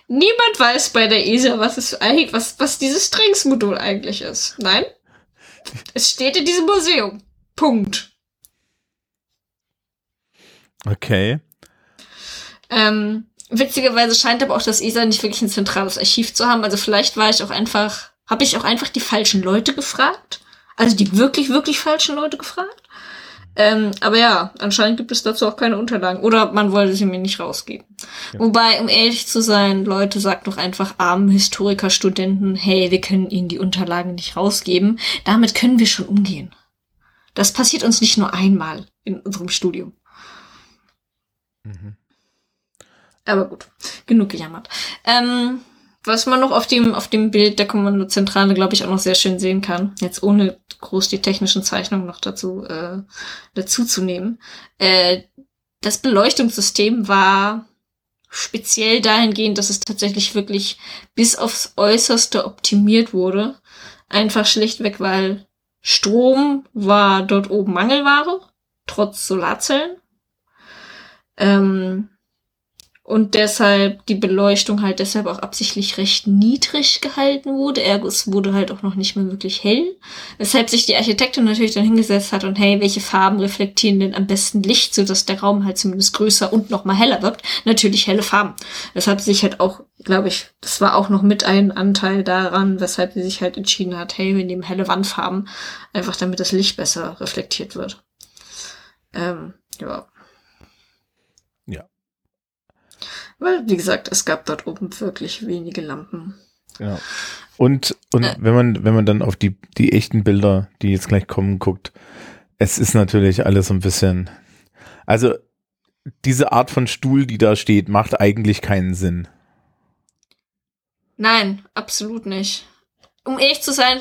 Niemand weiß bei der ESA, was es eigentlich, was, was dieses Trainingsmodul eigentlich ist. Nein? Es steht in diesem Museum. Punkt. Okay. Ähm, witzigerweise scheint aber auch das ESA nicht wirklich ein zentrales Archiv zu haben. Also vielleicht war ich auch einfach, habe ich auch einfach die falschen Leute gefragt. Also die wirklich, wirklich falschen Leute gefragt. Ähm, aber ja, anscheinend gibt es dazu auch keine Unterlagen. Oder man wollte sie mir nicht rausgeben. Ja. Wobei, um ehrlich zu sein, Leute, sagt doch einfach armen Historiker, Studenten, hey, wir können ihnen die Unterlagen nicht rausgeben. Damit können wir schon umgehen. Das passiert uns nicht nur einmal in unserem Studium. Mhm. Aber gut, genug gejammert. Ähm, was man noch auf dem, auf dem Bild der Kommandozentrale, glaube ich, auch noch sehr schön sehen kann, jetzt ohne groß die technischen Zeichnungen noch dazu, äh, dazu zu nehmen. Äh, das Beleuchtungssystem war speziell dahingehend, dass es tatsächlich wirklich bis aufs Äußerste optimiert wurde. Einfach schlichtweg, weil Strom war dort oben Mangelware, trotz Solarzellen. Ähm, und deshalb die Beleuchtung halt deshalb auch absichtlich recht niedrig gehalten wurde. Ergo, es wurde halt auch noch nicht mehr wirklich hell. Weshalb sich die Architektin natürlich dann hingesetzt hat und hey, welche Farben reflektieren denn am besten Licht, sodass der Raum halt zumindest größer und noch mal heller wirkt. Natürlich helle Farben. Weshalb sich halt auch, glaube ich, das war auch noch mit ein Anteil daran, weshalb sie sich halt entschieden hat, hey, wir nehmen helle Wandfarben, einfach damit das Licht besser reflektiert wird. Ähm, ja. Weil, wie gesagt, es gab dort oben wirklich wenige Lampen. Ja. Und, und äh. wenn man, wenn man dann auf die, die echten Bilder, die jetzt gleich kommen, guckt, es ist natürlich alles so ein bisschen, also diese Art von Stuhl, die da steht, macht eigentlich keinen Sinn. Nein, absolut nicht. Um ehrlich zu sein,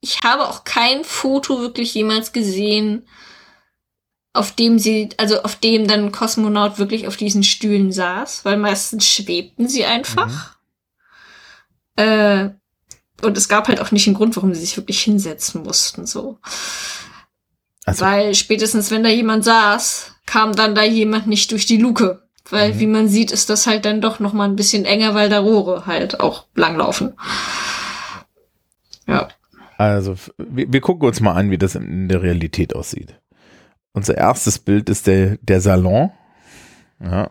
ich habe auch kein Foto wirklich jemals gesehen, auf dem sie, also auf dem dann ein Kosmonaut wirklich auf diesen Stühlen saß, weil meistens schwebten sie einfach. Mhm. Äh, und es gab halt auch nicht einen Grund, warum sie sich wirklich hinsetzen mussten, so. Also. Weil spätestens, wenn da jemand saß, kam dann da jemand nicht durch die Luke. Weil, mhm. wie man sieht, ist das halt dann doch noch mal ein bisschen enger, weil da Rohre halt auch langlaufen. Ja. Also, wir, wir gucken uns mal an, wie das in der Realität aussieht. Unser erstes Bild ist der, der Salon. Ja.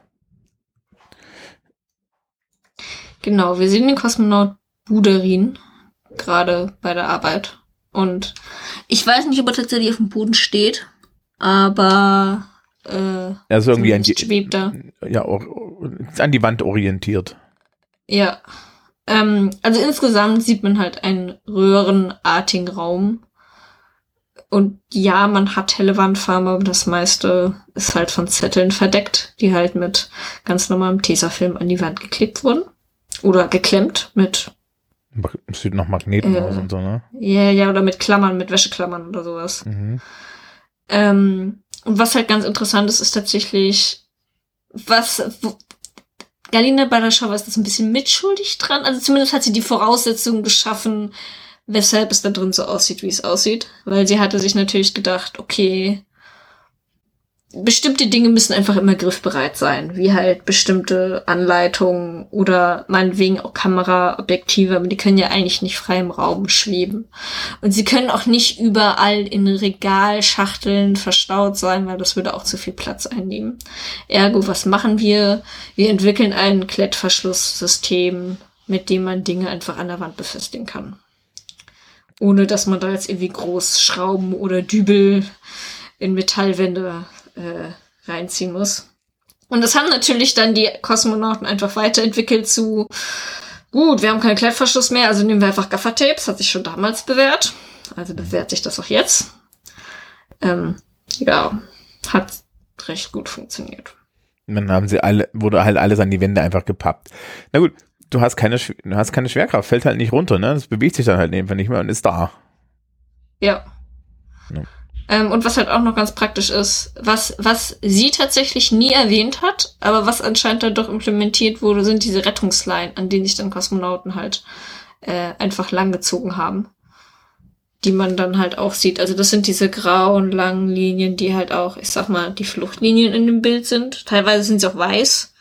Genau, wir sehen den Kosmonaut Buderin gerade bei der Arbeit. Und ich weiß nicht, ob er tatsächlich auf dem Boden steht, aber äh, er ist irgendwie an die, schwebt da. Ja, an die Wand orientiert. Ja. Ähm, also insgesamt sieht man halt einen röhrenartigen Raum und ja, man hat helle Wandfarben, aber das meiste ist halt von Zetteln verdeckt, die halt mit ganz normalem Tesafilm an die Wand geklebt wurden. Oder geklemmt mit. Sieht noch Magneten äh, aus und so, ne? Ja, ja, oder mit Klammern, mit Wäscheklammern oder sowas. Mhm. Ähm, und was halt ganz interessant ist, ist tatsächlich, was, wo, Galina Badaschowa ist das ein bisschen mitschuldig dran. Also zumindest hat sie die Voraussetzungen geschaffen, weshalb es da drin so aussieht, wie es aussieht. Weil sie hatte sich natürlich gedacht, okay, bestimmte Dinge müssen einfach immer griffbereit sein, wie halt bestimmte Anleitungen oder meinetwegen auch Kameraobjektive, aber die können ja eigentlich nicht frei im Raum schweben. Und sie können auch nicht überall in Regalschachteln verstaut sein, weil das würde auch zu viel Platz einnehmen. Ergo, was machen wir? Wir entwickeln ein Klettverschlusssystem, mit dem man Dinge einfach an der Wand befestigen kann. Ohne dass man da jetzt irgendwie groß Schrauben oder Dübel in Metallwände äh, reinziehen muss. Und das haben natürlich dann die Kosmonauten einfach weiterentwickelt zu, gut, wir haben keinen Klettverschluss mehr, also nehmen wir einfach Gaffertapes, hat sich schon damals bewährt. Also bewährt sich das auch jetzt. Ähm, ja, hat recht gut funktioniert. Und dann haben sie alle, wurde halt alles an die Wände einfach gepappt. Na gut, du hast keine, du hast keine Schwerkraft, fällt halt nicht runter, ne? Das bewegt sich dann halt einfach nicht mehr und ist da. Ja. ja. Ähm, und was halt auch noch ganz praktisch ist, was, was sie tatsächlich nie erwähnt hat, aber was anscheinend dann doch implementiert wurde, sind diese Rettungsleinen, an denen sich dann Kosmonauten halt äh, einfach langgezogen haben. Die man dann halt auch sieht. Also das sind diese grauen, langen Linien, die halt auch, ich sag mal, die Fluchtlinien in dem Bild sind. Teilweise sind sie auch weiß.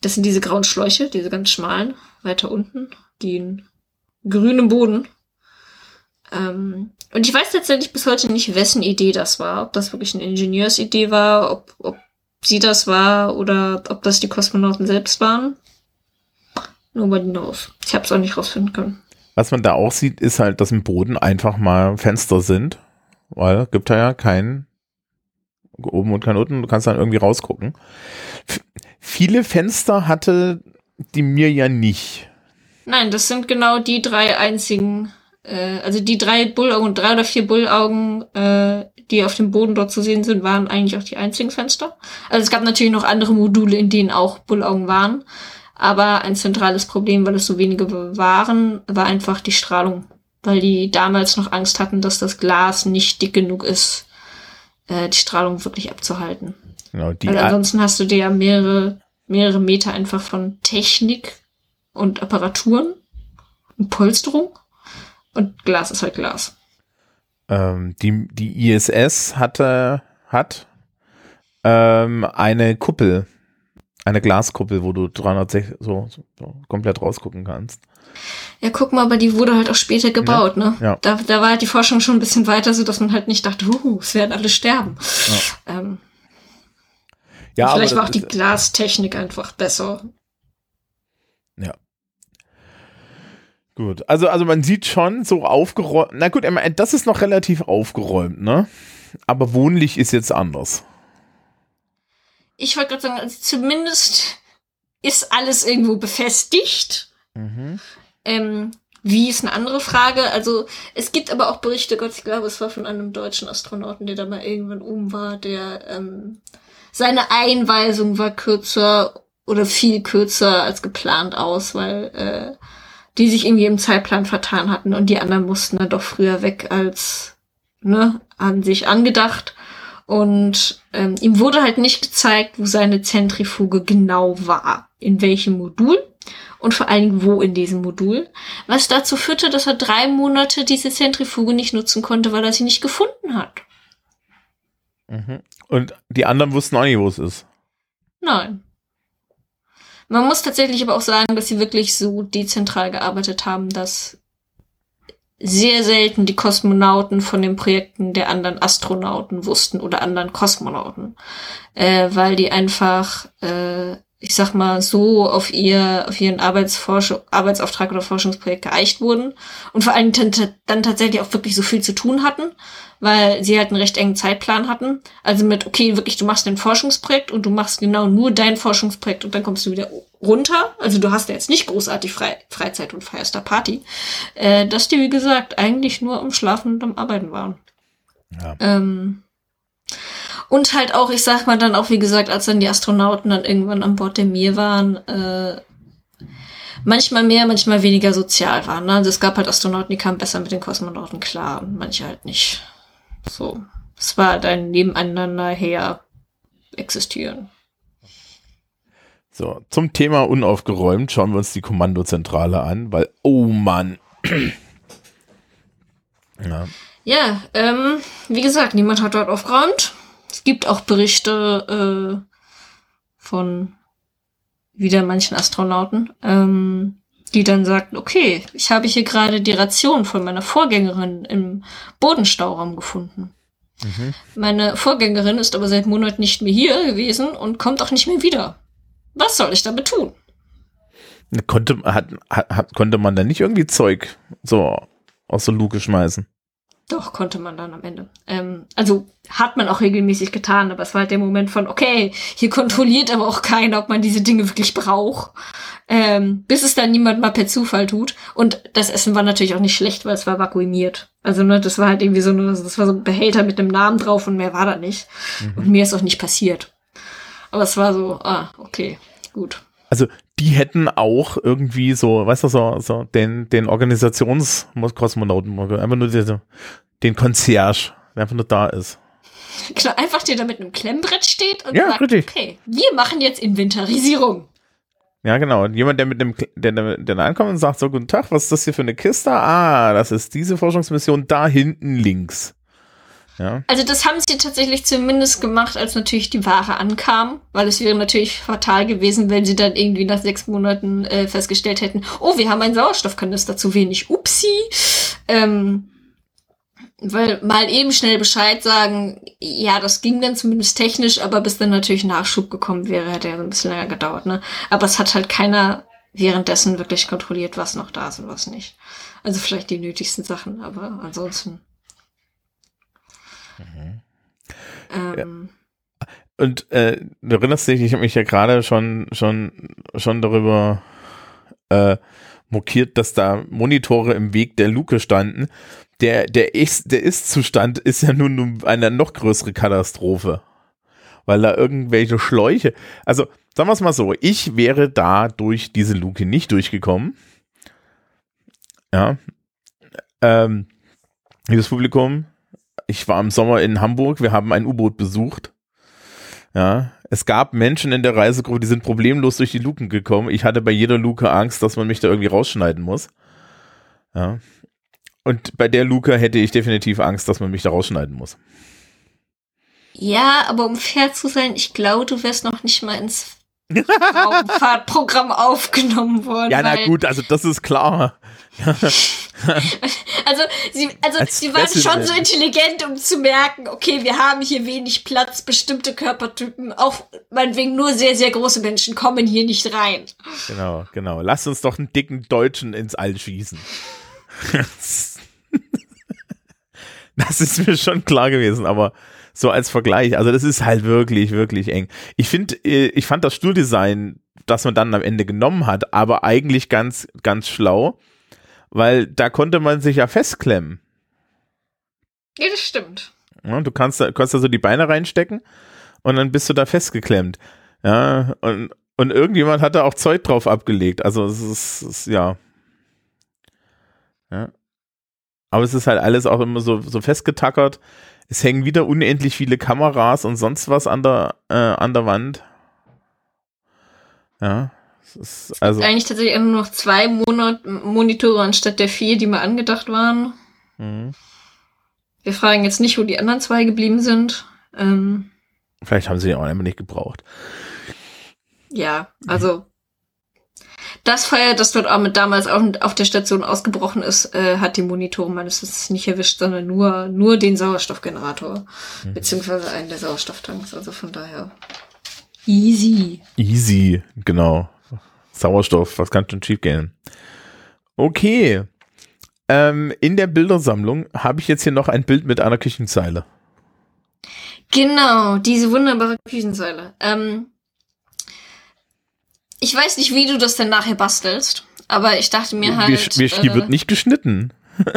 Das sind diese grauen Schläuche, diese ganz schmalen, weiter unten, die in grünem Boden ähm, und ich weiß tatsächlich bis heute nicht, wessen Idee das war. Ob das wirklich eine Ingenieursidee war, ob, ob sie das war oder ob das die Kosmonauten selbst waren. Nobody knows. Ich habe es auch nicht rausfinden können. Was man da auch sieht, ist halt, dass im Boden einfach mal Fenster sind, weil gibt da ja kein oben und kein unten. Du kannst dann irgendwie rausgucken. Viele Fenster hatte die mir ja nicht. Nein, das sind genau die drei einzigen äh, also die drei Bullaugen, drei oder vier Bullaugen, äh, die auf dem Boden dort zu sehen sind, waren eigentlich auch die einzigen Fenster. Also es gab natürlich noch andere Module, in denen auch Bullaugen waren. Aber ein zentrales Problem, weil es so wenige waren, war einfach die Strahlung. Weil die damals noch Angst hatten, dass das Glas nicht dick genug ist, äh, die Strahlung wirklich abzuhalten. Genau, die weil ansonsten hast du dir ja mehrere, mehrere Meter einfach von Technik und Apparaturen und Polsterung und Glas ist halt Glas. Ähm, die, die ISS hatte, hat ähm, eine Kuppel, eine Glaskuppel, wo du 360 so, so, komplett rausgucken kannst. Ja, guck mal, aber die wurde halt auch später gebaut, ja, ne? Ja. Da, da war halt die Forschung schon ein bisschen weiter, so dass man halt nicht dachte, uh, es werden alle sterben. Ja. Ähm, ja, vielleicht war auch die Glastechnik einfach besser. Ja. Gut, also, also man sieht schon so aufgeräumt. Na gut, das ist noch relativ aufgeräumt, ne? Aber wohnlich ist jetzt anders. Ich wollte gerade sagen, also zumindest ist alles irgendwo befestigt. Mhm. Ähm, wie ist eine andere Frage. Also es gibt aber auch Berichte, Gott, ich glaube, es war von einem deutschen Astronauten, der da mal irgendwann oben war, der ähm, seine Einweisung war kürzer oder viel kürzer als geplant aus, weil äh, die sich irgendwie im Zeitplan vertan hatten und die anderen mussten dann doch früher weg als ne, an sich angedacht. Und ähm, ihm wurde halt nicht gezeigt, wo seine Zentrifuge genau war, in welchem Modul und vor allen Dingen wo in diesem Modul, was dazu führte, dass er drei Monate diese Zentrifuge nicht nutzen konnte, weil er sie nicht gefunden hat. Mhm. Und die anderen wussten auch nicht, wo es ist. Nein. Man muss tatsächlich aber auch sagen, dass sie wirklich so dezentral gearbeitet haben, dass sehr selten die Kosmonauten von den Projekten der anderen Astronauten wussten oder anderen Kosmonauten, äh, weil die einfach, äh, ich sag mal, so auf ihr, auf ihren Arbeitsforsch Arbeitsauftrag oder Forschungsprojekt geeicht wurden und vor allem dann tatsächlich auch wirklich so viel zu tun hatten, weil sie halt einen recht engen Zeitplan hatten. Also mit, okay, wirklich, du machst ein Forschungsprojekt und du machst genau nur dein Forschungsprojekt und dann kommst du wieder runter. Also du hast ja jetzt nicht großartig Fre Freizeit und feierst da Party. Äh, dass die, wie gesagt, eigentlich nur am Schlafen und am Arbeiten waren. Ja. Ähm, und halt auch, ich sag mal dann auch, wie gesagt, als dann die Astronauten dann irgendwann an Bord der Mir waren, äh, manchmal mehr, manchmal weniger sozial waren. Ne? Also es gab halt Astronauten, die kamen besser mit den Kosmonauten klar und manche halt nicht. So. es war ein Nebeneinander her existieren. So, zum Thema unaufgeräumt schauen wir uns die Kommandozentrale an, weil, oh Mann. *clears throat* ja, ja ähm, wie gesagt, niemand hat dort aufgeräumt. Es gibt auch Berichte äh, von wieder manchen Astronauten, ähm, die dann sagten, okay, ich habe hier gerade die Ration von meiner Vorgängerin im Bodenstauraum gefunden. Mhm. Meine Vorgängerin ist aber seit Monaten nicht mehr hier gewesen und kommt auch nicht mehr wieder. Was soll ich damit tun? Konnte, hat, hat, konnte man da nicht irgendwie Zeug so aus der Luke schmeißen? Doch, konnte man dann am Ende. Ähm, also hat man auch regelmäßig getan, aber es war halt der Moment von, okay, hier kontrolliert aber auch keiner, ob man diese Dinge wirklich braucht. Ähm, bis es dann niemand mal per Zufall tut. Und das Essen war natürlich auch nicht schlecht, weil es war vakuumiert. Also, ne, das war halt irgendwie so, eine, das war so ein Behälter mit einem Namen drauf und mehr war da nicht. Mhm. Und mir ist auch nicht passiert. Aber es war so, ah, okay, gut. Also die hätten auch irgendwie so, weißt du, so, so den, den Organisationskosmonauten, einfach nur den, den Concierge, der einfach nur da ist. Genau, einfach der da mit einem Klemmbrett steht und ja, sagt, richtig. okay, wir machen jetzt Inventarisierung. Ja, genau. Und jemand, der mit dem, der, der, der ankommt und sagt so, guten Tag, was ist das hier für eine Kiste? Ah, das ist diese Forschungsmission da hinten links. Ja. Also das haben sie tatsächlich zumindest gemacht, als natürlich die Ware ankam, weil es wäre natürlich fatal gewesen, wenn sie dann irgendwie nach sechs Monaten äh, festgestellt hätten, oh, wir haben einen Sauerstoffkanister zu wenig, upsi. Ähm, weil mal eben schnell Bescheid sagen, ja, das ging dann zumindest technisch, aber bis dann natürlich Nachschub gekommen wäre, hätte ja ein bisschen länger gedauert, ne? Aber es hat halt keiner währenddessen wirklich kontrolliert, was noch da ist und was nicht. Also vielleicht die nötigsten Sachen, aber ansonsten. Mhm. Ähm, ja. Und äh, du erinnerst dich, ich habe mich ja gerade schon, schon, schon darüber äh, mokiert, dass da Monitore im Weg der Luke standen. Der, der ist, der Ist-Zustand ist ja nun eine noch größere Katastrophe. Weil da irgendwelche Schläuche, also sagen wir es mal so, ich wäre da durch diese Luke nicht durchgekommen. Ja. Ähm, liebes Publikum, ich war im Sommer in Hamburg, wir haben ein U-Boot besucht. Ja, es gab Menschen in der Reisegruppe, die sind problemlos durch die Luken gekommen. Ich hatte bei jeder Luke Angst, dass man mich da irgendwie rausschneiden muss. Ja. Und bei der Luke hätte ich definitiv Angst, dass man mich da rausschneiden muss. Ja, aber um fair zu sein, ich glaube, du wärst noch nicht mal ins Raumfahrtprogramm aufgenommen worden. Ja, na gut, also das ist klar. *laughs* also sie, also sie waren schon so intelligent, um zu merken, okay, wir haben hier wenig Platz, bestimmte Körpertypen, auch meinetwegen nur sehr, sehr große Menschen kommen hier nicht rein. Genau, genau. Lass uns doch einen dicken Deutschen ins All schießen. *laughs* das ist mir schon klar gewesen, aber so als Vergleich, also das ist halt wirklich, wirklich eng. Ich finde, äh, ich fand das Stuhldesign, das man dann am Ende genommen hat, aber eigentlich ganz, ganz schlau weil da konnte man sich ja festklemmen. Ja, das stimmt. Ja, du kannst da, kannst da so die Beine reinstecken und dann bist du da festgeklemmt. Ja, und, und irgendjemand hat da auch Zeug drauf abgelegt. Also es ist, es ja. Ja. Aber es ist halt alles auch immer so, so festgetackert. Es hängen wieder unendlich viele Kameras und sonst was an der, äh, an der Wand. Ja also eigentlich tatsächlich nur noch zwei Monat Monitore anstatt der vier, die mal angedacht waren. Mhm. Wir fragen jetzt nicht, wo die anderen zwei geblieben sind. Ähm, Vielleicht haben sie die auch einfach nicht gebraucht. Ja, also das Feuer, das dort auch mit damals auf, auf der Station ausgebrochen ist, äh, hat die Monitore meines Wissens nicht erwischt, sondern nur, nur den Sauerstoffgenerator, mhm. beziehungsweise einen der Sauerstofftanks. Also von daher easy. Easy, genau. Sauerstoff, was kann schon schief gehen? Okay. Ähm, in der Bildersammlung habe ich jetzt hier noch ein Bild mit einer Küchenzeile. Genau, diese wunderbare Küchenzeile. Ähm, ich weiß nicht, wie du das denn nachher bastelst, aber ich dachte mir halt. Wir, die äh, wird nicht geschnitten. *laughs*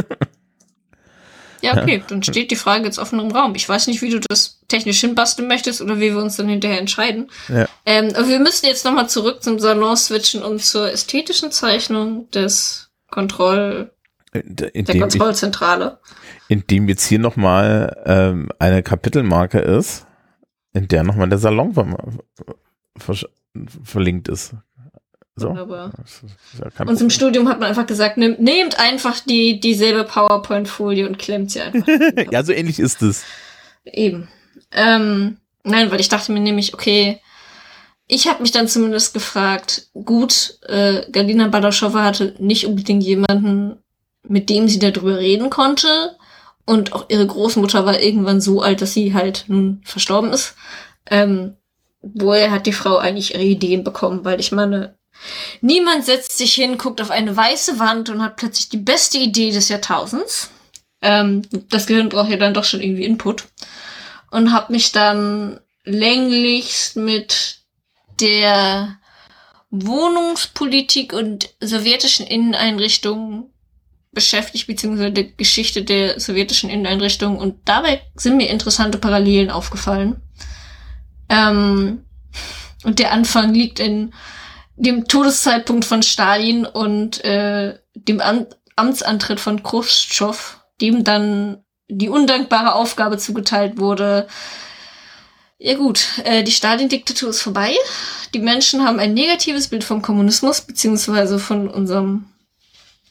Ja, okay, *laughs* dann steht die Frage jetzt offen im Raum. Ich weiß nicht, wie du das technisch hinbasteln möchtest oder wie wir uns dann hinterher entscheiden. Ja. Ähm, aber wir müssen jetzt nochmal zurück zum Salon switchen und zur ästhetischen Zeichnung des Kontroll der Kontrollzentrale. indem jetzt hier nochmal ähm, eine Kapitelmarke ist, in der nochmal der Salon ver ver verlinkt ist. So. Wunderbar. Ja Uns im Studium hat man einfach gesagt, nehmt, nehmt einfach die, dieselbe PowerPoint-Folie und klemmt sie einfach. *laughs* ja, so ähnlich ist es. Eben. Ähm, nein, weil ich dachte mir nämlich, okay, ich habe mich dann zumindest gefragt, gut, äh, Galina Badaschowa hatte nicht unbedingt jemanden, mit dem sie darüber reden konnte. Und auch ihre Großmutter war irgendwann so alt, dass sie halt nun verstorben ist. Ähm, woher hat die Frau eigentlich ihre Ideen bekommen? Weil ich meine, niemand setzt sich hin, guckt auf eine weiße Wand und hat plötzlich die beste Idee des Jahrtausends. Ähm, das Gehirn braucht ja dann doch schon irgendwie Input. Und habe mich dann länglichst mit der Wohnungspolitik und sowjetischen Inneneinrichtungen beschäftigt, beziehungsweise der Geschichte der sowjetischen Inneneinrichtungen. Und dabei sind mir interessante Parallelen aufgefallen. Ähm, und der Anfang liegt in dem Todeszeitpunkt von Stalin und äh, dem Am Amtsantritt von Khrushchev, dem dann die undankbare Aufgabe zugeteilt wurde. Ja gut, äh, die Stalin-Diktatur ist vorbei. Die Menschen haben ein negatives Bild vom Kommunismus, beziehungsweise von unserem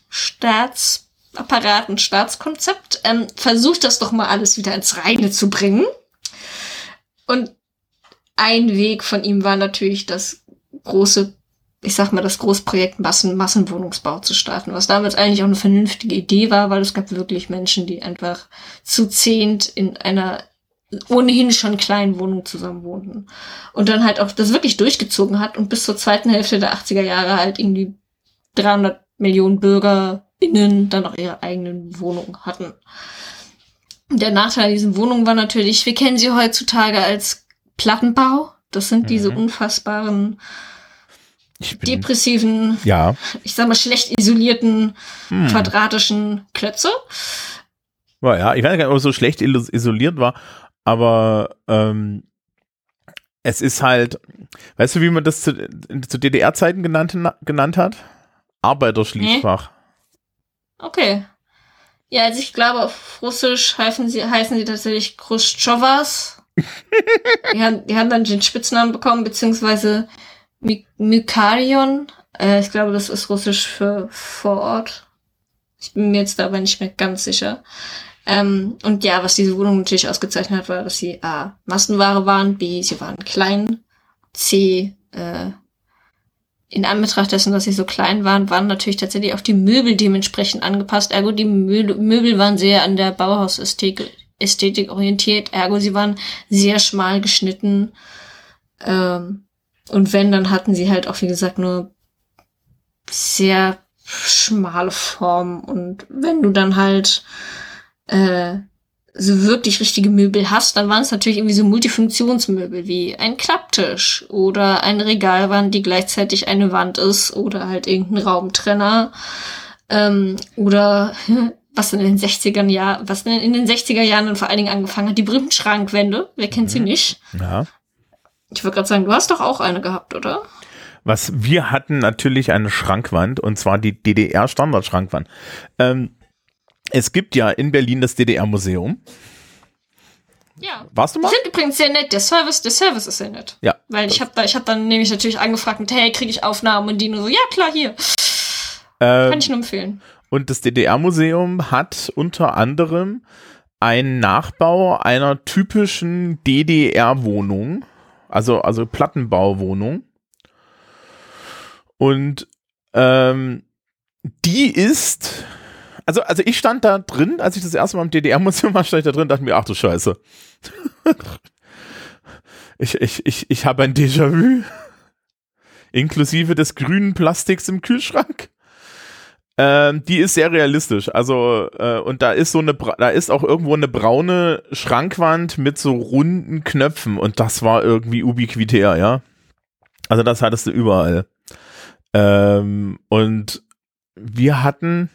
Staatsapparat und Staatskonzept. Ähm, versucht das doch mal alles wieder ins Reine zu bringen. Und ein Weg von ihm war natürlich das große ich sag mal, das Großprojekt Massen, Massenwohnungsbau zu starten, was damals eigentlich auch eine vernünftige Idee war, weil es gab wirklich Menschen, die einfach zu zehnt in einer ohnehin schon kleinen Wohnung zusammen wohnten. Und dann halt auch das wirklich durchgezogen hat und bis zur zweiten Hälfte der 80er Jahre halt irgendwie 300 Millionen BürgerInnen dann auch ihre eigenen Wohnungen hatten. Der Nachteil dieser Wohnungen war natürlich, wir kennen sie heutzutage als Plattenbau. Das sind mhm. diese unfassbaren depressiven, ja. ich sag mal schlecht isolierten hm. quadratischen Klötze. Ja, ich weiß gar nicht, ob es so schlecht isoliert war, aber ähm, es ist halt, weißt du, wie man das zu, zu DDR-Zeiten genannt, genannt hat? Arbeiterschließfach. Nee. Okay. Ja, also ich glaube, auf Russisch heißen sie, heißen sie tatsächlich Khrushchevas. Die, haben, die haben dann den Spitznamen bekommen, beziehungsweise Mykarion. Äh, ich glaube, das ist russisch für vor Ort. Ich bin mir jetzt aber nicht mehr ganz sicher. Ähm, und ja, was diese Wohnung natürlich ausgezeichnet hat, war, dass sie A, Massenware waren, B, sie waren klein, C, äh, in Anbetracht dessen, dass sie so klein waren, waren natürlich tatsächlich auch die Möbel dementsprechend angepasst. Ergo, die Möbel, Möbel waren sehr an der Bauhausästhetik Ästhetik orientiert. Ergo, sie waren sehr schmal geschnitten. Ähm, und wenn, dann hatten sie halt auch, wie gesagt, nur sehr schmale Formen. Und wenn du dann halt äh, so wirklich richtige Möbel hast, dann waren es natürlich irgendwie so Multifunktionsmöbel wie ein Klapptisch oder ein Regalwand, die gleichzeitig eine Wand ist oder halt irgendein Raumtrenner ähm, oder *laughs* was in den 60er Jahren, was in den 60er Jahren dann vor allen Dingen angefangen hat, die berühmten Schrankwände, wer kennt sie mhm. nicht? Ja. Ich würde gerade sagen, du hast doch auch eine gehabt, oder? Was wir hatten natürlich eine Schrankwand und zwar die DDR-Standardschrankwand. Ähm, es gibt ja in Berlin das DDR-Museum. Ja. Warst du mal? Ich finde übrigens sehr nett. Der Service, der Service ist sehr nett. Ja. Weil ich habe da, ich habe dann nämlich natürlich angefragt mit, hey, kriege ich Aufnahmen und die nur so, ja klar, hier. Ähm, Kann ich nur empfehlen. Und das DDR-Museum hat unter anderem einen Nachbau einer typischen DDR-Wohnung also, also Plattenbauwohnung. Und ähm, die ist, also, also ich stand da drin, als ich das erste Mal im DDR-Museum war, stand ich da drin und dachte mir, ach du Scheiße. *laughs* ich, ich, ich, ich habe ein Déjà-vu. Inklusive des grünen Plastiks im Kühlschrank. Ähm, die ist sehr realistisch. Also, äh, und da ist so eine, da ist auch irgendwo eine braune Schrankwand mit so runden Knöpfen und das war irgendwie ubiquitär, ja. Also das hattest du überall. Ähm, und wir hatten,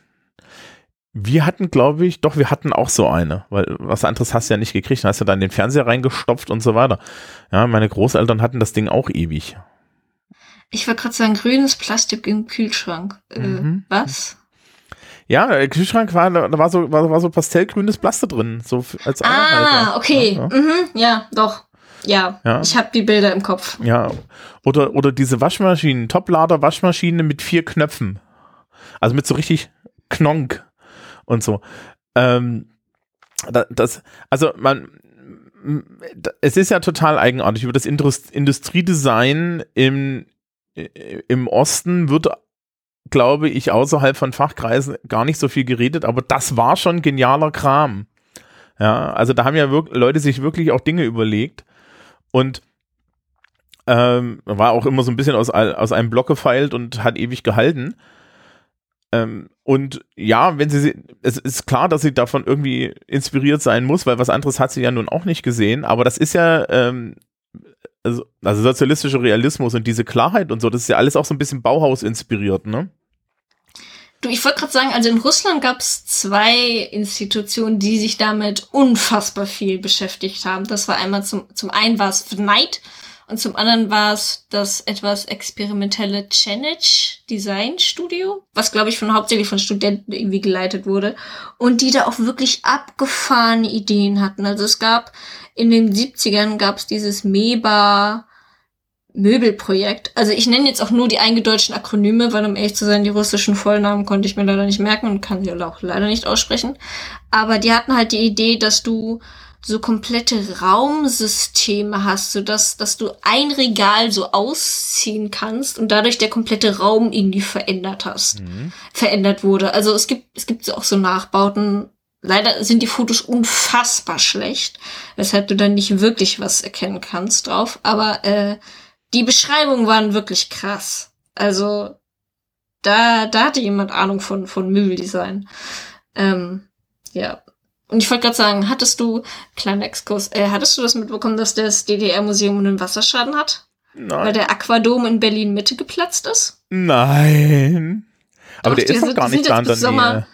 wir hatten, glaube ich, doch, wir hatten auch so eine, weil was anderes hast du ja nicht gekriegt. Dann hast du dann den Fernseher reingestopft und so weiter. Ja, meine Großeltern hatten das Ding auch ewig. Ich wollte gerade sagen, grünes Plastik im Kühlschrank. Äh, mhm. Was? Ja, der Kühlschrank war, da war so, war, war so pastellgrünes Plaste drin, so als Ah, okay. Ja, ja. Mhm, ja doch. Ja, Ja. ich habe die Bilder im Kopf. Ja, oder, oder diese Waschmaschinen, Toplader-Waschmaschine mit vier Knöpfen. Also mit so richtig Knonk und so. Ähm, da, das, also man, es ist ja total eigenartig. Über das Indust Industriedesign im, im Osten wird, glaube ich, außerhalb von Fachkreisen gar nicht so viel geredet, aber das war schon genialer Kram. Ja, also da haben ja Leute sich wirklich auch Dinge überlegt. Und ähm, war auch immer so ein bisschen aus, aus einem Block gefeilt und hat ewig gehalten. Ähm, und ja, wenn sie, sie, es ist klar, dass sie davon irgendwie inspiriert sein muss, weil was anderes hat sie ja nun auch nicht gesehen, aber das ist ja, ähm, also, also sozialistischer Realismus und diese Klarheit und so, das ist ja alles auch so ein bisschen Bauhaus inspiriert, ne? Du, ich wollte gerade sagen, also in Russland gab es zwei Institutionen, die sich damit unfassbar viel beschäftigt haben. Das war einmal zum, zum einen war es Vnight und zum anderen war es das etwas experimentelle Chenech Design Studio, was glaube ich von hauptsächlich von Studenten irgendwie geleitet wurde und die da auch wirklich abgefahrene Ideen hatten. Also es gab in den 70ern gab es dieses MEBA Möbelprojekt. Also ich nenne jetzt auch nur die eingedeutschten Akronyme, weil um ehrlich zu sein, die russischen Vollnamen konnte ich mir leider nicht merken und kann sie auch leider nicht aussprechen. Aber die hatten halt die Idee, dass du so komplette Raumsysteme hast, so dass, dass du ein Regal so ausziehen kannst und dadurch der komplette Raum irgendwie verändert hast, verändert wurde. Also es gibt, es gibt so auch so Nachbauten. Leider sind die Fotos unfassbar schlecht, weshalb du dann nicht wirklich was erkennen kannst drauf. Aber äh, die Beschreibungen waren wirklich krass. Also da, da hatte jemand Ahnung von, von Möbeldesign. Ähm, ja. Und ich wollte gerade sagen, hattest du, kleiner Exkurs, äh, hattest du das mitbekommen, dass das DDR-Museum einen Wasserschaden hat? Weil Nein. der Aquadom in Berlin-Mitte geplatzt ist? Nein. Aber Doch, der ist doch gar nicht da in der Nähe.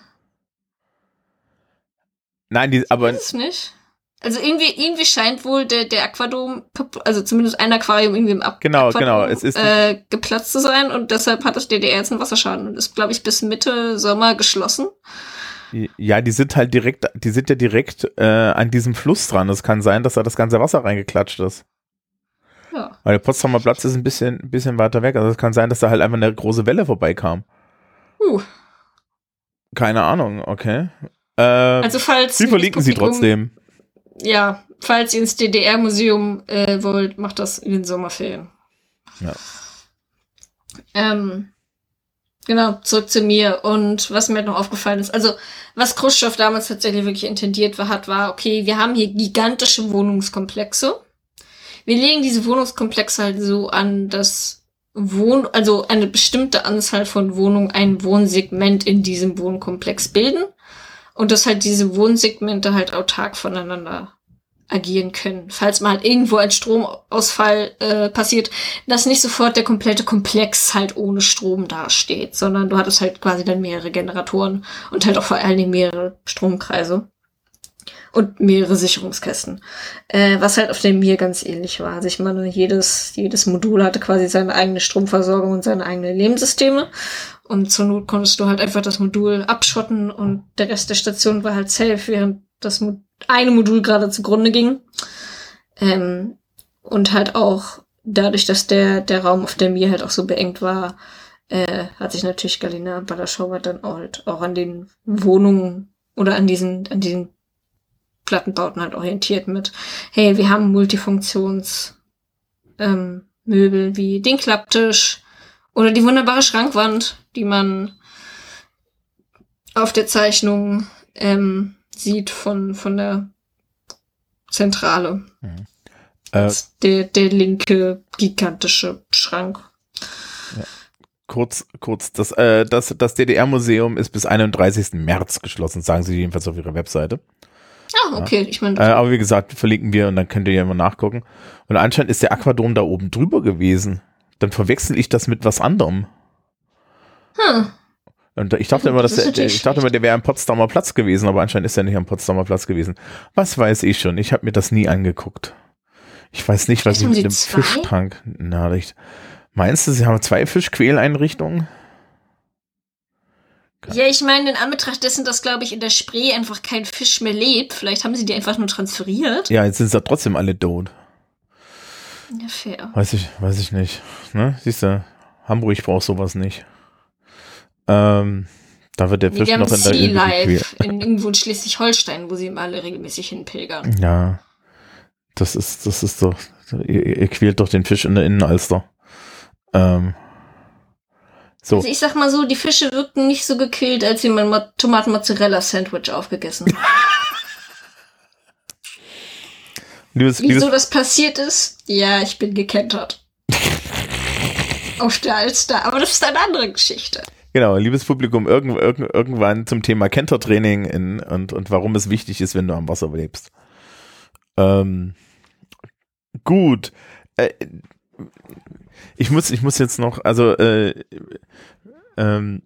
Nein, die, aber Weiß es nicht. Also irgendwie, irgendwie scheint wohl der, der Aquadom, also zumindest ein Aquarium irgendwie im Ab Genau, Aquadom, genau, es ist- äh, geplatzt zu sein und deshalb hat das DDR jetzt einen Wasserschaden und ist, glaube ich, bis Mitte Sommer geschlossen. Ja, die sind halt direkt, die sind ja direkt äh, an diesem Fluss dran. Es kann sein, dass da das ganze Wasser reingeklatscht ist. Ja. Weil der Potsdamer Platz ist ein bisschen, ein bisschen weiter weg. Also es kann sein, dass da halt einfach eine große Welle vorbeikam. Uh, Keine Ahnung, okay. Äh, also falls wir verlinken sie trotzdem. Ja, falls ihr ins DDR-Museum äh, wollt, macht das in den Sommerferien. Ja. Ähm, genau, zurück zu mir. Und was mir halt noch aufgefallen ist, also was Khrushchev damals tatsächlich wirklich intendiert war, hat, war, okay, wir haben hier gigantische Wohnungskomplexe. Wir legen diese Wohnungskomplexe halt so an, dass Wohn also eine bestimmte Anzahl von Wohnungen ein Wohnsegment in diesem Wohnkomplex bilden und dass halt diese Wohnsegmente halt autark voneinander agieren können. Falls mal halt irgendwo ein Stromausfall äh, passiert, dass nicht sofort der komplette Komplex halt ohne Strom dasteht, sondern du hattest halt quasi dann mehrere Generatoren und halt auch vor allen Dingen mehrere Stromkreise und mehrere Sicherungskästen. Äh, was halt auf dem Mir ganz ähnlich war. Also ich meine, jedes, jedes Modul hatte quasi seine eigene Stromversorgung und seine eigenen Lebenssysteme. Und zur Not konntest du halt einfach das Modul abschotten und der Rest der Station war halt safe, während das Mo eine Modul gerade zugrunde ging. Ähm, und halt auch dadurch, dass der, der Raum auf der Mir halt auch so beengt war, äh, hat sich natürlich Galina Balaschauer dann auch, halt auch an den Wohnungen oder an diesen, an diesen Plattenbauten halt orientiert mit, hey, wir haben Multifunktions ähm, wie den Klapptisch oder die wunderbare Schrankwand, die man auf der Zeichnung ähm, sieht von, von der Zentrale. Äh, Das ist der, der linke gigantische Schrank. kurz, kurz, das, äh, das, das DDR-Museum ist bis 31. März geschlossen, sagen sie jedenfalls auf ihrer Webseite. Ah, okay. Ich meine, Äh, aber wie gesagt, verlinken wir und dann könnt ihr ja immer nachgucken. Und anscheinend ist der Aquadom da oben drüber gewesen. Dann verwechsel ich das mit was anderem. Hm, Und ich dachte immer, dass Das der, ich dachte immer, der wäre am Potsdamer Platz gewesen, aber anscheinend ist er nicht am Potsdamer Platz gewesen. Was weiß ich schon? Ich habe mir das nie angeguckt. Ich weiß nicht, was ich mit dem zwei? Fischtank. Na, ich, meinst du, sie haben zwei Fischquäleinrichtungen? Ja, ich meine, in Anbetracht dessen, dass, glaube ich, in der Spree einfach kein Fisch mehr lebt, vielleicht haben sie die einfach nur transferiert. Ja, jetzt sind sie ja trotzdem alle tot. Ja, fair. Weiß ich, weiß ich nicht. Ne? Siehst du, Hamburg braucht sowas nicht. Ähm, da wird der Fisch noch in der Sea Life gequält. in irgendwo in Schleswig-Holstein, wo sie alle regelmäßig hinpilgern. *laughs* Ja. Das ist, das ist doch, ihr, ihr quält doch den Fisch in der Innenalster. Ähm, so. Also ich sag mal so, die Fische wirkten nicht so gekillt, als sie mein Mo Tomaten-Mozzarella-Sandwich aufgegessen haben. *laughs* Liebes, liebes, Wieso das passiert ist? Ja, ich bin gekentert. *laughs* Auf der Alster, aber das ist eine andere Geschichte. Genau, liebes Publikum, irgend, irgend, irgendwann zum Thema Kentertraining in, und, und warum es wichtig ist, wenn du am Wasser lebst. Ähm, gut. Äh, ich muss, ich muss jetzt noch, also äh, ähm,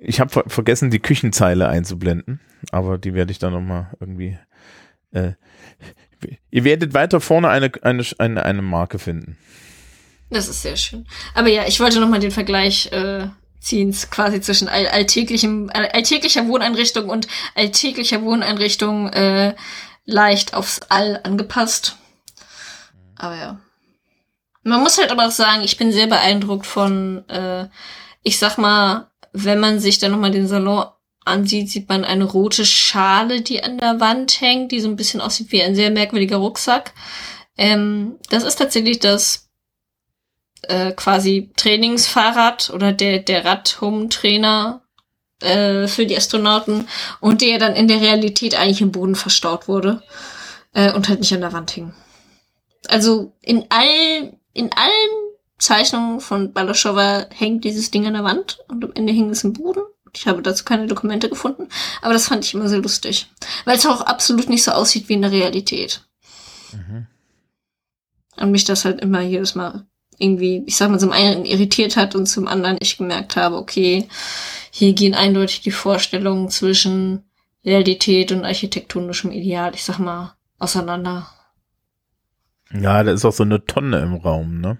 ich habe ver vergessen, die Küchenzeile einzublenden, aber die werde ich dann nochmal irgendwie. Äh, ihr werdet weiter vorne eine, eine, eine, eine Marke finden. Das ist sehr schön. Aber ja, ich wollte noch mal den Vergleich äh, ziehen, quasi zwischen all alltäglichem, all alltäglicher Wohneinrichtung und alltäglicher Wohneinrichtung äh, leicht aufs All angepasst. Aber ja. Man muss halt aber auch sagen, ich bin sehr beeindruckt von, äh, ich sag mal, wenn man sich dann nochmal den Salon ansieht, sieht man eine rote Schale, die an der Wand hängt, die so ein bisschen aussieht wie ein sehr merkwürdiger Rucksack. Ähm, das ist tatsächlich das äh, quasi Trainingsfahrrad oder der, der Rad-Home-Trainer äh, für die Astronauten und der dann in der Realität eigentlich im Boden verstaut wurde äh, und halt nicht an der Wand hing. Also in all, in allen Zeichnungen von Balashova hängt dieses Ding an der Wand und am Ende hing es im Boden. Ich habe dazu keine Dokumente gefunden, aber das fand ich immer sehr lustig, weil es auch absolut nicht so aussieht wie in der Realität. Und mich das halt immer jedes Mal irgendwie, ich sag mal, zum einen irritiert hat und zum anderen ich gemerkt habe, okay, hier gehen eindeutig die Vorstellungen zwischen Realität und architektonischem Ideal, ich sag mal, auseinander. Ja, da ist auch so eine Tonne im Raum, ne?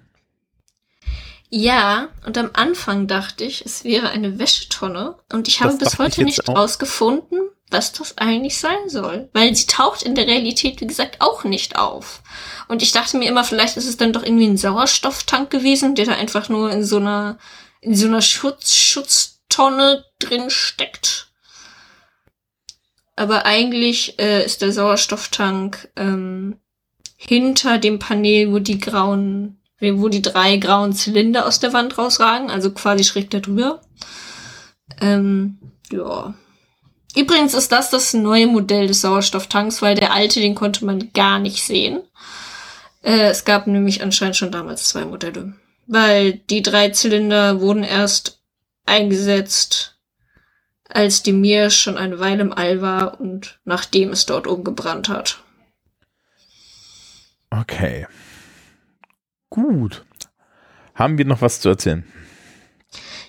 Ja, und am Anfang dachte ich, es wäre eine Wäschetonne und ich habe Das bis heute nicht auch. rausgefunden, was das eigentlich sein soll. Weil sie taucht in der Realität, wie gesagt, auch nicht auf. Und ich dachte mir immer, vielleicht ist es dann doch irgendwie ein Sauerstofftank gewesen, der da einfach nur in so einer, in so einer Schutz, Schutztonne drin steckt. Aber eigentlich äh, ist der Sauerstofftank ähm, hinter dem Panel, wo die grauen, wo die drei grauen Zylinder aus der Wand rausragen, also quasi schräg darüber. Ähm, ja. Übrigens ist das das neue Modell des Sauerstofftanks, weil der alte, den konnte man gar nicht sehen. Äh, es gab nämlich anscheinend schon damals zwei Modelle. Weil die drei Zylinder wurden erst eingesetzt, als die Mir schon eine Weile im All war und nachdem es dort oben gebrannt hat. Okay. Gut. Haben wir noch was zu erzählen?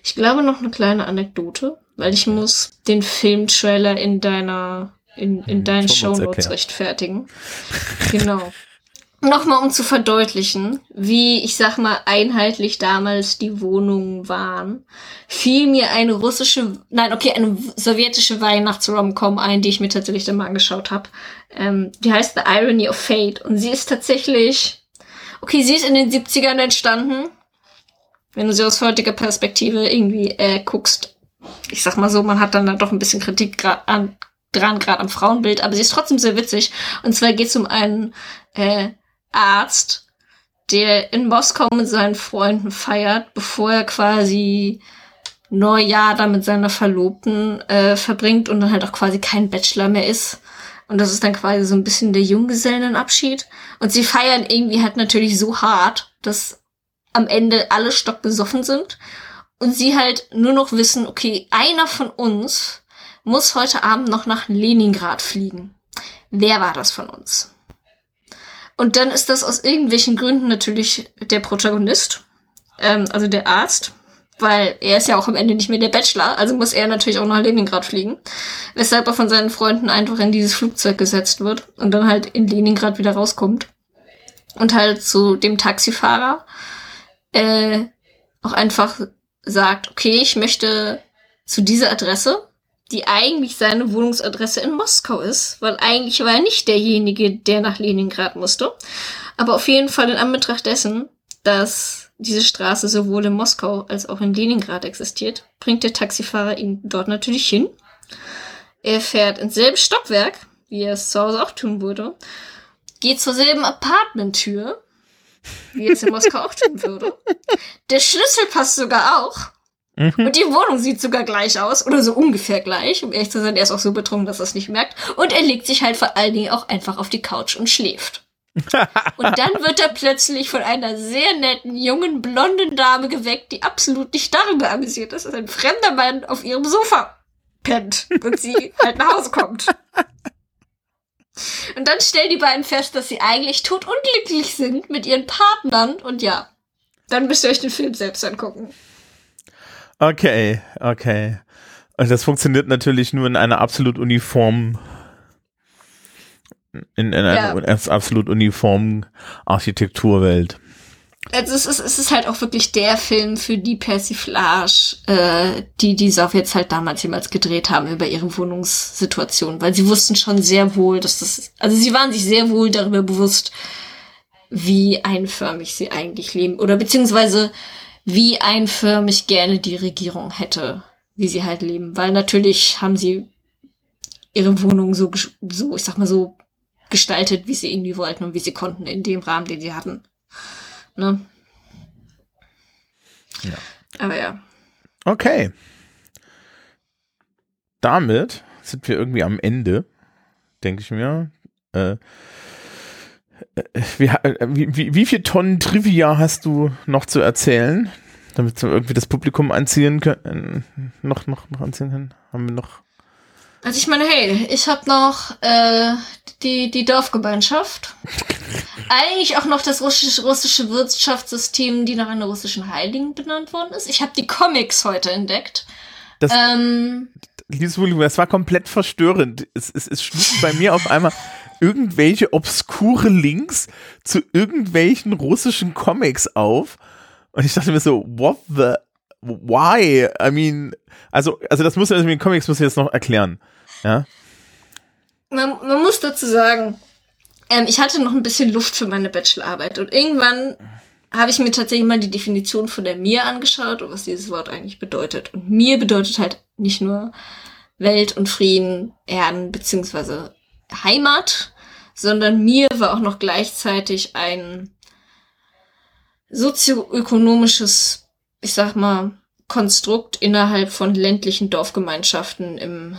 Ich glaube noch eine kleine Anekdote, weil ich muss den Filmtrailer in deiner, in, in Hm, deinen Shownotes rechtfertigen. *laughs* genau. Nochmal, um zu verdeutlichen, wie, ich sag mal, einheitlich damals die Wohnungen waren, fiel mir eine russische, nein, okay, eine sowjetische Weihnachts-Rom-Com ein, die ich mir tatsächlich dann mal angeschaut habe. Ähm, die heißt The Irony of Fate und sie ist tatsächlich, okay, sie ist in den 70ern entstanden, wenn du sie aus heutiger Perspektive irgendwie äh, guckst, ich sag mal so, man hat dann da doch ein bisschen Kritik an, dran, gerade am Frauenbild, aber sie ist trotzdem sehr witzig. Und zwar geht es um einen äh, Arzt, der in Moskau mit seinen Freunden feiert, bevor er quasi Neujahr da mit seiner Verlobten äh, verbringt und dann halt auch quasi kein Bachelor mehr ist. Und das ist dann quasi so ein bisschen der Junggesellenabschied. Und sie feiern irgendwie halt natürlich so hart, dass am Ende alle stockbesoffen sind und sie halt nur noch wissen, okay, einer von uns muss heute Abend noch nach Leningrad fliegen. Wer war das von uns? Und dann ist das aus irgendwelchen Gründen natürlich der Protagonist, ähm, also der Arzt, weil er ist ja auch am Ende nicht mehr der Bachelor, also muss er natürlich auch nach Leningrad fliegen, weshalb er von seinen Freunden einfach in dieses Flugzeug gesetzt wird und dann halt in Leningrad wieder rauskommt und halt zu dem Taxifahrer äh, auch einfach sagt, okay, ich möchte zu dieser Adresse, die eigentlich seine Wohnungsadresse in Moskau ist, weil eigentlich war er nicht derjenige, der nach Leningrad musste. Aber auf jeden Fall in Anbetracht dessen, dass diese Straße sowohl in Moskau als auch in Leningrad existiert, bringt der Taxifahrer ihn dort natürlich hin. Er fährt ins selbe Stockwerk, wie er es zu Hause auch tun würde, geht zur selben Apartmenttür, wie er es in Moskau auch tun würde. Der Schlüssel passt sogar auch. Mhm. Und die Wohnung sieht sogar gleich aus, oder so ungefähr gleich. Um ehrlich zu sein, er ist auch so betrunken, dass er es nicht merkt. Und er legt sich halt vor allen Dingen auch einfach auf die Couch und schläft. Und dann wird er plötzlich von einer sehr netten, jungen, blonden Dame geweckt, die absolut nicht darüber amüsiert ist, dass ein fremder Mann auf ihrem Sofa pennt und sie halt nach Hause kommt. Und dann stellen die beiden fest, dass sie eigentlich totunglücklich sind mit ihren Partnern und ja, dann müsst ihr euch den Film selbst angucken. Okay, okay. Und das funktioniert natürlich nur in einer absolut uniformen in, in einer ja. absolut uniformen Architekturwelt. Also es ist, es ist halt auch wirklich der Film für die Persiflage, äh, die die Sowjets halt damals jemals gedreht haben über ihre Wohnungssituation, weil sie wussten schon sehr wohl, dass das, also sie waren sich sehr wohl darüber bewusst, wie einförmig sie eigentlich leben oder beziehungsweise wie einförmig gerne die Regierung hätte, wie sie halt leben, weil natürlich haben sie ihre Wohnung so, so, ich sag mal so gestaltet, wie sie irgendwie wollten und wie sie konnten in dem Rahmen, den sie hatten. Ne? Ja. Aber ja. Okay. Damit sind wir irgendwie am Ende, denke ich mir. Äh, äh wie, äh, wie, wie viel Tonnen Trivia hast du noch zu erzählen, damit wir irgendwie das Publikum anziehen können? Noch, noch, noch anziehen können? Haben wir noch also ich meine, hey, ich habe noch äh, die, die Dorfgemeinschaft. Eigentlich auch noch das russische, russische Wirtschaftssystem, die nach einer russischen Heiligen benannt worden ist. Ich habe die Comics heute entdeckt. Das, ähm, liebes Publikum, das war komplett verstörend. Es, es, es schlug bei mir auf einmal irgendwelche obskure Links zu irgendwelchen russischen Comics auf. Und ich dachte mir so, what the, why? I mean, also, also das muss also mit den Comics muss ich jetzt noch erklären. Ja. Man, man muss dazu sagen, ähm, ich hatte noch ein bisschen Luft für meine Bachelorarbeit und irgendwann habe ich mir tatsächlich mal die Definition von der Mir angeschaut und was dieses Wort eigentlich bedeutet. Und Mir bedeutet halt nicht nur Welt und Frieden, Erden beziehungsweise Heimat, sondern Mir war auch noch gleichzeitig ein sozioökonomisches, ich sag mal, Konstrukt innerhalb von ländlichen Dorfgemeinschaften im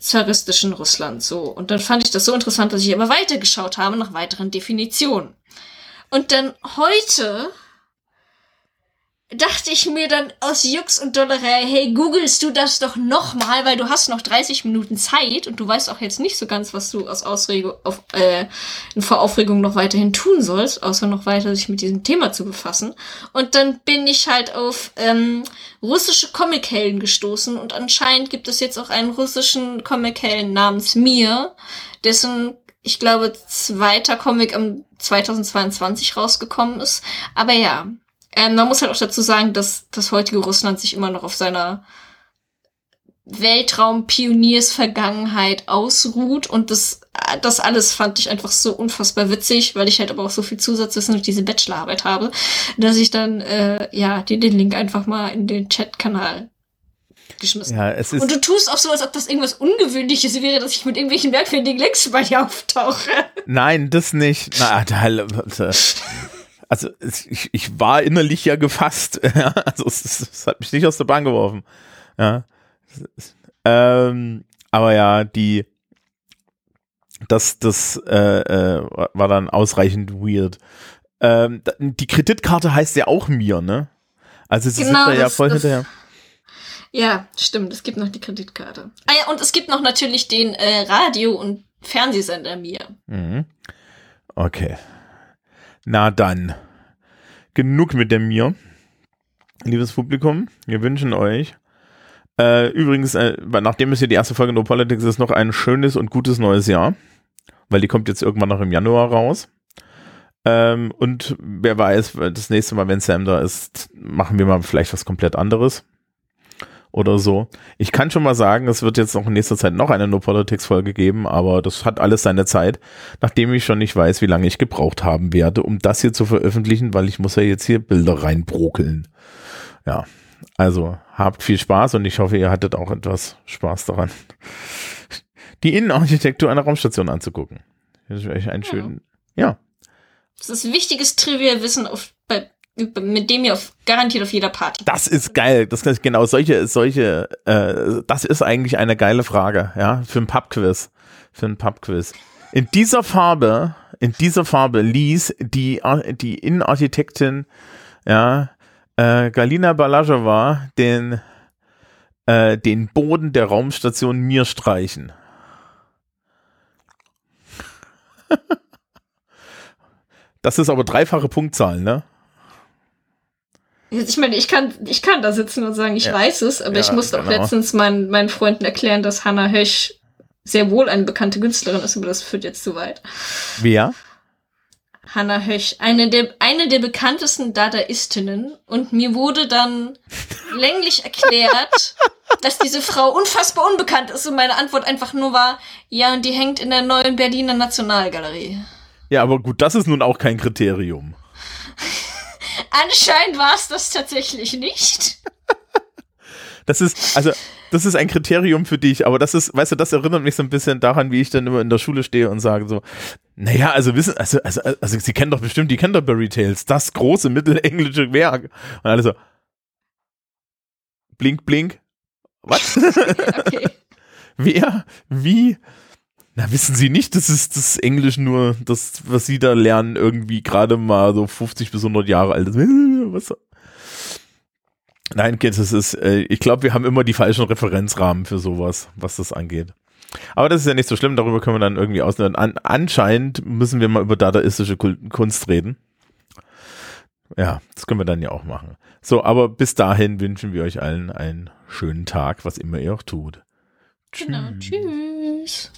zaristischen Russland so. Und dann fand ich das so interessant, dass ich aber weitergeschaut habe nach weiteren Definitionen. Und dann heute dachte ich mir dann aus Jux und Dollerei, hey, googelst du das doch nochmal, weil du hast noch 30 Minuten Zeit und du weißt auch jetzt nicht so ganz, was du aus Ausregung, auf, äh, vor Aufregung noch weiterhin tun sollst, außer noch weiter sich mit diesem Thema zu befassen. Und dann bin ich halt auf ähm, russische Comichelden gestoßen und anscheinend gibt es jetzt auch einen russischen Comichelden namens Mir, dessen ich glaube, zweiter Comic im 2022 rausgekommen ist. Aber ja, ähm, man muss halt auch dazu sagen, dass das heutige Russland sich immer noch auf seiner Weltraum-Pioniers-Vergangenheit ausruht und das, das alles fand ich einfach so unfassbar witzig, weil ich halt aber auch so viel Zusatzwissen durch diese Bachelorarbeit habe, dass ich dann, äh, ja, dir den Link einfach mal in den Chat-Kanal geschmissen. Ja, es ist und du tust auch so, als ob das irgendwas Ungewöhnliches wäre, dass ich mit irgendwelchen merkwürdigen Links bei dir auftauche. Nein, das nicht. Na, *laughs* da, also ich, ich war innerlich ja gefasst. *laughs* Ja? Also es, es, hat mich nicht aus der Bahn geworfen. Ja. Ähm, aber ja, die das, das äh, äh, war dann ausreichend weird. Ähm, die Kreditkarte heißt ja auch mir, ne? Also sie genau, sind da ja voll das, hinterher. Ja, stimmt. Es gibt noch die Kreditkarte. Ah ja, und es gibt noch natürlich den äh, Radio- und Fernsehsender mir. Mhm. Okay. Na dann, genug mit der Mir. Liebes Publikum, wir wünschen euch äh, übrigens, äh, nachdem es hier die erste Folge No Politics ist, noch ein schönes und gutes neues Jahr, weil die kommt jetzt irgendwann noch im Januar raus. Ähm, und wer weiß, das nächste Mal, wenn Sam da ist, machen wir mal vielleicht was komplett anderes. Oder so. Ich kann schon mal sagen, es wird jetzt noch in nächster Zeit noch eine No Politics Folge geben, aber das hat alles seine Zeit, nachdem ich schon nicht weiß, wie lange ich gebraucht haben werde, um das hier zu veröffentlichen, weil ich muss ja jetzt hier Bilder reinbrokeln. Ja, also habt viel Spaß und ich hoffe, ihr hattet auch etwas Spaß daran, die Innenarchitektur einer Raumstation anzugucken. Das ist echt ein schön, ja. Das ist wichtiges Trivia-Wissen auf, mit dem ihr auf, garantiert auf jeder Party. Das ist geil. Das ist genau solche, solche, äh, das ist eigentlich eine geile Frage, ja, für ein Pubquiz. Für ein Pubquiz. In dieser Farbe, in dieser Farbe ließ die, die Innenarchitektin, ja, äh, Galina Balajova den, äh, den Boden der Raumstation mir streichen. *laughs* das ist aber dreifache Punktzahl, ne? Ich meine, ich kann, ich kann da sitzen und sagen, ich ja. weiß es, aber ja, ich musste genau. auch letztens meinen, meinen Freunden erklären, dass Hannah Hösch sehr wohl eine bekannte Künstlerin ist, aber das führt jetzt zu weit. Wer? Hannah Hösch, eine der, eine der bekanntesten Dadaistinnen. Und mir wurde dann länglich erklärt, *laughs* dass diese Frau unfassbar unbekannt ist. Und meine Antwort einfach nur war, ja, und die hängt in der neuen Berliner Nationalgalerie. Ja, aber gut, das ist nun auch kein Kriterium. Anscheinend war es das tatsächlich nicht. Das ist, also, das ist ein Kriterium für dich, aber das ist, weißt du, das erinnert mich so ein bisschen daran, wie ich dann immer in der Schule stehe und sage so, naja, also wissen, also, also, also sie kennen doch bestimmt die Canterbury Tales, das große mittelenglische Werk. Und alle so, blink, blink, was? *laughs* okay. Wer? Wie? Na, wissen Sie nicht, das ist das Englisch nur, das, was Sie da lernen, irgendwie gerade mal so 50 bis 100 Jahre alt. *laughs* Was? Nein, Kids, das ist, äh, ich glaube, wir haben immer die falschen Referenzrahmen für sowas, was das angeht. Aber das ist ja nicht so schlimm, darüber können wir dann irgendwie ausnehmen. An, anscheinend müssen wir mal über dadaistische Kunst reden. Ja, das können wir dann ja auch machen. So, aber bis dahin wünschen wir euch allen einen schönen Tag, was immer ihr auch tut. Genau, tschüss.